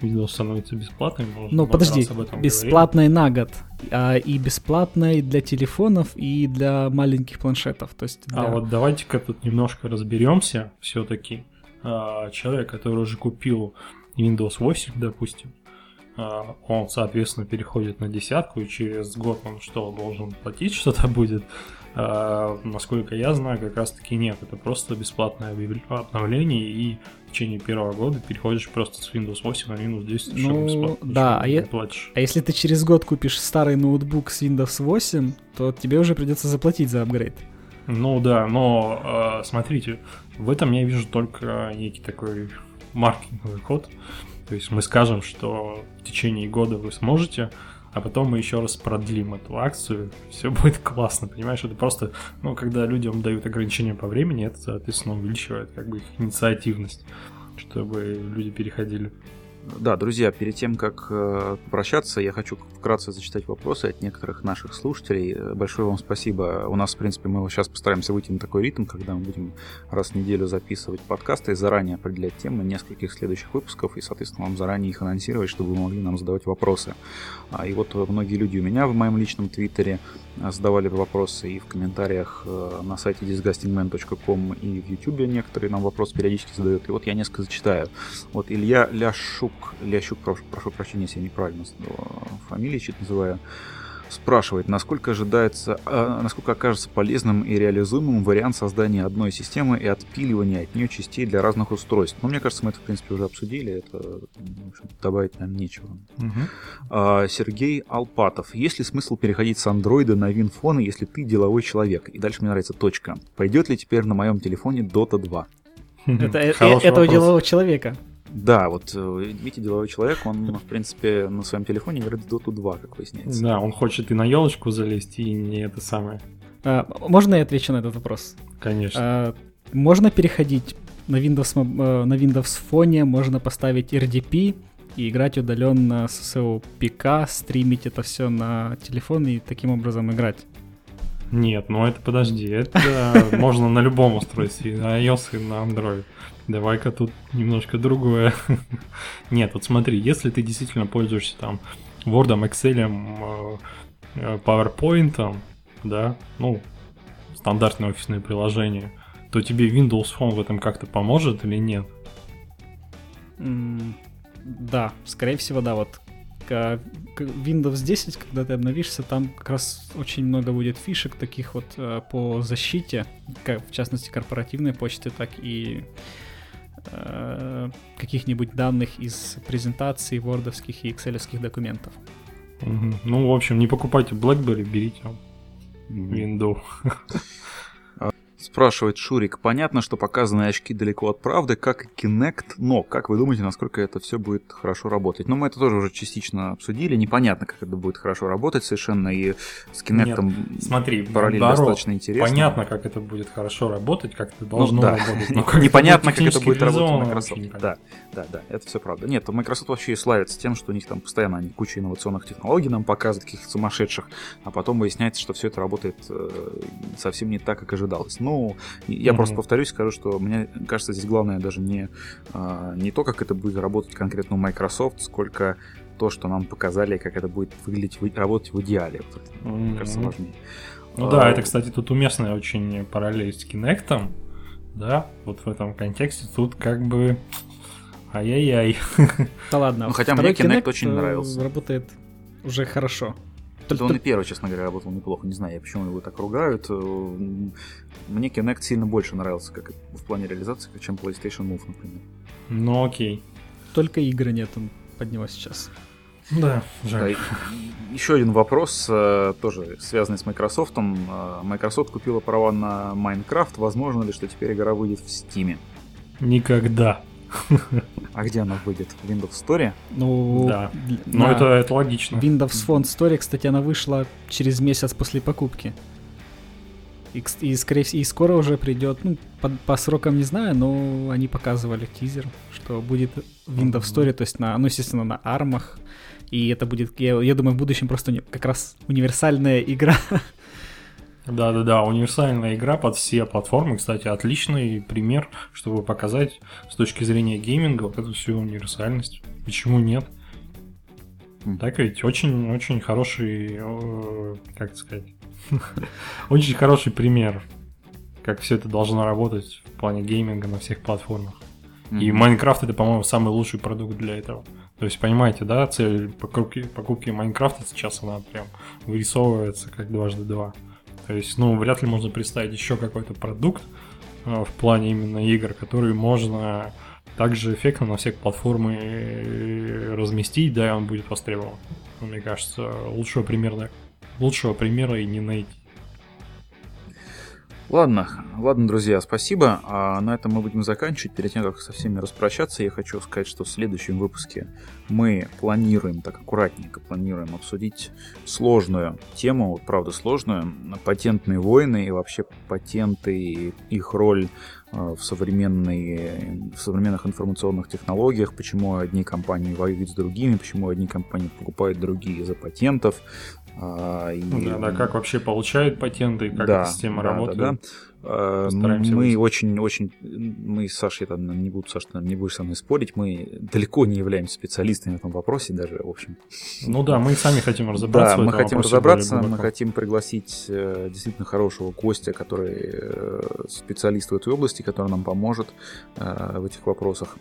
Windows становится бесплатным. Ну подожди, бесплатной на год, а, и бесплатной для телефонов и для маленьких планшетов. То есть для... А вот давайте-ка тут немножко разберемся все-таки. А, человек, который уже купил Windows 8, допустим, а, он, соответственно, переходит на десятку, и через год он что, должен платить что-то будет? А, насколько я знаю, как раз таки нет. Это просто бесплатное обновление, и в течение первого года переходишь просто с Windows 8 на Windows 10, ну, бесплатно. Да, а, я... платишь. а если ты через год купишь старый ноутбук с Windows 8, то тебе уже придется заплатить за апгрейд. Ну да, но э, смотрите, в этом я вижу только некий такой маркетинговый ход. То есть мы скажем, что в течение года вы сможете а потом мы еще раз продлим эту акцию, [laughs] все будет классно, понимаешь? Это просто, ну, когда людям дают ограничения по времени, это, соответственно, увеличивает как бы их инициативность, чтобы люди переходили. Да, друзья, перед тем, как э, прощаться, я хочу вкратце зачитать вопросы от некоторых наших слушателей. Большое вам спасибо. У нас, в принципе, мы сейчас постараемся выйти на такой ритм, когда мы будем раз в неделю записывать подкасты и заранее определять темы нескольких следующих выпусков и, соответственно, вам заранее их анонсировать, чтобы вы могли нам задавать вопросы. А, и вот многие люди у меня в моем личном твиттере э, задавали вопросы и в комментариях э, на сайте disgustingman.com и в YouTube некоторые нам вопросы периодически задают. И вот я несколько зачитаю. Вот Илья Ляшук Лящук, прошу, прошу прощения, если я неправильно фамилии чуть называю, спрашивает, насколько ожидается, а, насколько окажется полезным и реализуемым вариант создания одной системы и отпиливания от нее частей для разных устройств. Но ну, мне кажется, мы это, в принципе, уже обсудили, это, в общем, добавить нам нечего. Угу. А, Сергей Алпатов. Есть ли смысл переходить с андроида на винфоны, если ты деловой человек? И дальше мне нравится точка. Пойдет ли теперь на моем телефоне Dota 2? Это, это у делового человека. Да, вот э, Витя деловой человек, он, в принципе, на своем телефоне играет в Dota 2, как выясняется. Да, он хочет и на елочку залезть, и не это самое. А, можно я отвечу на этот вопрос? Конечно. А, можно переходить на Windows, э, на Windows фоне, можно поставить RDP и играть удаленно с своего ПК, стримить это все на телефон и таким образом играть. Нет, ну это подожди, это можно на любом устройстве, на iOS и на Android. Давай-ка тут немножко другое. [laughs] Нет, вот смотри, если ты действительно пользуешься там Word, Excel, э, PowerPoint, да, ну, стандартное офисное приложение, то тебе Windows Phone в этом как-то поможет или нет? да, скорее всего, да. Вот Windows 10, когда ты обновишься, там как раз очень много будет фишек таких вот э, по защите, как в частности корпоративной почты, так и Э, каких-нибудь данных из презентаций, вордовских и экселевских документов. Угу. Ну, в общем, не покупайте BlackBerry, берите Windows. Спрашивает Шурик. Понятно, что показанные очки далеко от правды, как и Kinect, но как вы думаете, насколько это все будет хорошо работать? Ну, мы это тоже уже частично обсудили. Непонятно, как это будет хорошо работать совершенно, и с Kinect Нет, смотри, параллельно наоборот, достаточно интересно. Понятно, как это будет хорошо работать, как это должно ну, да. работать. Но как Непонятно, как это будет работать в Microsoft. Да, да, да, это все правда. Нет, Microsoft вообще и славится тем, что у них там постоянно они куча инновационных технологий нам показывают, каких-то сумасшедших, а потом выясняется, что все это работает э, совсем не так, как ожидалось. Ну, я mm-hmm. просто повторюсь, скажу, что мне кажется, здесь главное даже не, а, не то, как это будет работать конкретно у Microsoft, сколько то, что нам показали, как это будет выглядеть, работать в идеале. Вот это, mm-hmm. Мне кажется, важнее. Ну а, да, это, кстати, тут уместная очень параллель с Kinect, да, вот в этом контексте тут как бы Ай-яй-яй. Да ладно. Ну, хотя мне Kinect очень э, нравился. Работает уже хорошо. Это он и первый, честно говоря, работал неплохо. Не знаю, почему его так ругают. Э, Мне Kinect сильно больше нравился, как в плане реализации, чем PlayStation Move, например. Ну окей. Только игры нет под него сейчас. Да, Да, жаль. и Еще один вопрос, э, тоже связанный с Microsoft. Э, Microsoft купила права на Minecraft. Возможно ли, что теперь игра выйдет в Steam? Никогда. [laughs] А где она выйдет? В Windows Store? Ну, Да. Но на это, это логично. Windows Phone Store, кстати, она вышла через месяц после покупки. И, и, скорее всего, и скоро уже придет, ну, по, по срокам не знаю, но они показывали тизер, что будет в Windows Store, то есть на, ну, естественно, на армах. И это будет, я, я думаю, в будущем просто как раз универсальная игра. [laughs] Да-да-да, универсальная игра под все платформы. Кстати, отличный пример, чтобы показать с точки зрения гейминга вот эту всю универсальность. Почему нет? Мгм. Так ведь очень-очень хороший, как сказать, [laughs] очень хороший пример, как все это должно работать в плане гейминга на всех платформах. И. Майнкрафт это, по-моему, самый лучший продукт для этого. То есть, понимаете, да, цель покупки, покупки Майнкрафта сейчас она прям вырисовывается как дважды два. То есть, ну, вряд ли можно представить еще какой-то продукт э, в плане именно игр, который можно также эффектно на всех платформы э, разместить, да, и он будет востребован. Ну, Мне кажется, лучшего примера, лучшего примера и не найти. Ладно, ладно, друзья, спасибо. А на этом мы будем заканчивать. Перед тем, как со всеми распрощаться, я хочу сказать, что в следующем выпуске мы планируем, так аккуратненько планируем обсудить сложную тему, вот правда сложную, патентные войны и вообще патенты, и их роль э, в, современной, в современных информационных технологиях, почему одни компании воюют с другими, почему одни компании покупают другие из-за патентов. А, и- Ну Да, да, как вообще получают патенты, как Да, эта система да, работает. да, да. Э, Постараемся Мы очень-очень, мы с Сашей, там, не буду, Саш, ты не будешь со мной спорить, мы далеко не являемся специалистами в этом вопросе даже, в общем. Ну да, мы сами хотим разобраться. Да, мы хотим разобраться, мы хотим пригласить э, действительно хорошего гостя, который э, специалист в этой области, который нам поможет в этих вопросах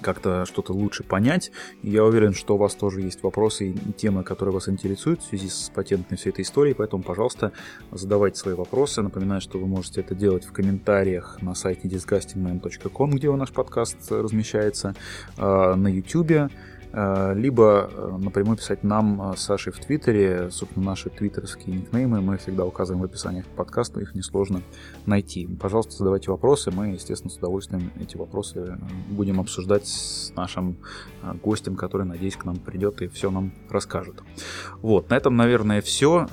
как-то что-то лучше понять. Я уверен, что у вас тоже есть вопросы и темы, которые вас интересуют в связи с патентной всей этой историей, поэтому, пожалуйста, задавайте свои вопросы. Напоминаю, что вы можете это делать в комментариях на сайте disgustingman.com, где у наш подкаст размещается, э, на YouTube, либо э, напрямую писать нам э, с Сашей в Твиттере. Собственно, наши твиттерские никнеймы мы всегда указываем в описании к подкасту, их несложно найти. Пожалуйста, задавайте вопросы, мы, естественно, с удовольствием эти вопросы э, будем обсуждать с нашим э, гостем, который, надеюсь, к нам придет и все нам расскажет. Вот, на этом, наверное, все.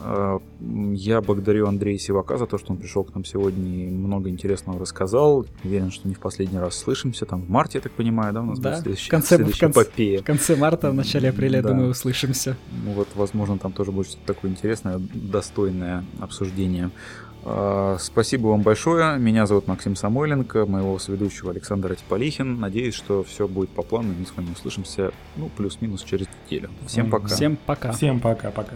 Я благодарю Андрея Сивака за то, что он пришел к нам сегодня и много интересного рассказал. Уверен, что не в последний раз слышимся. Там в марте, я так понимаю, да, у нас Да, будет в следующая, конце- в следующая конце- эпопея. В конце марта, в начале апреля, я Да. думаю, услышимся. Ну вот, возможно, там тоже будет что-то такое интересное, достойное обсуждение. А, Спасибо вам большое. Меня зовут Максим Самойленко, моего соведущего Александр Типолихин. Надеюсь, что все будет по плану, и мы с вами услышимся, ну, плюс-минус через неделю. Всем пока. Всем пока. Всем пока-пока.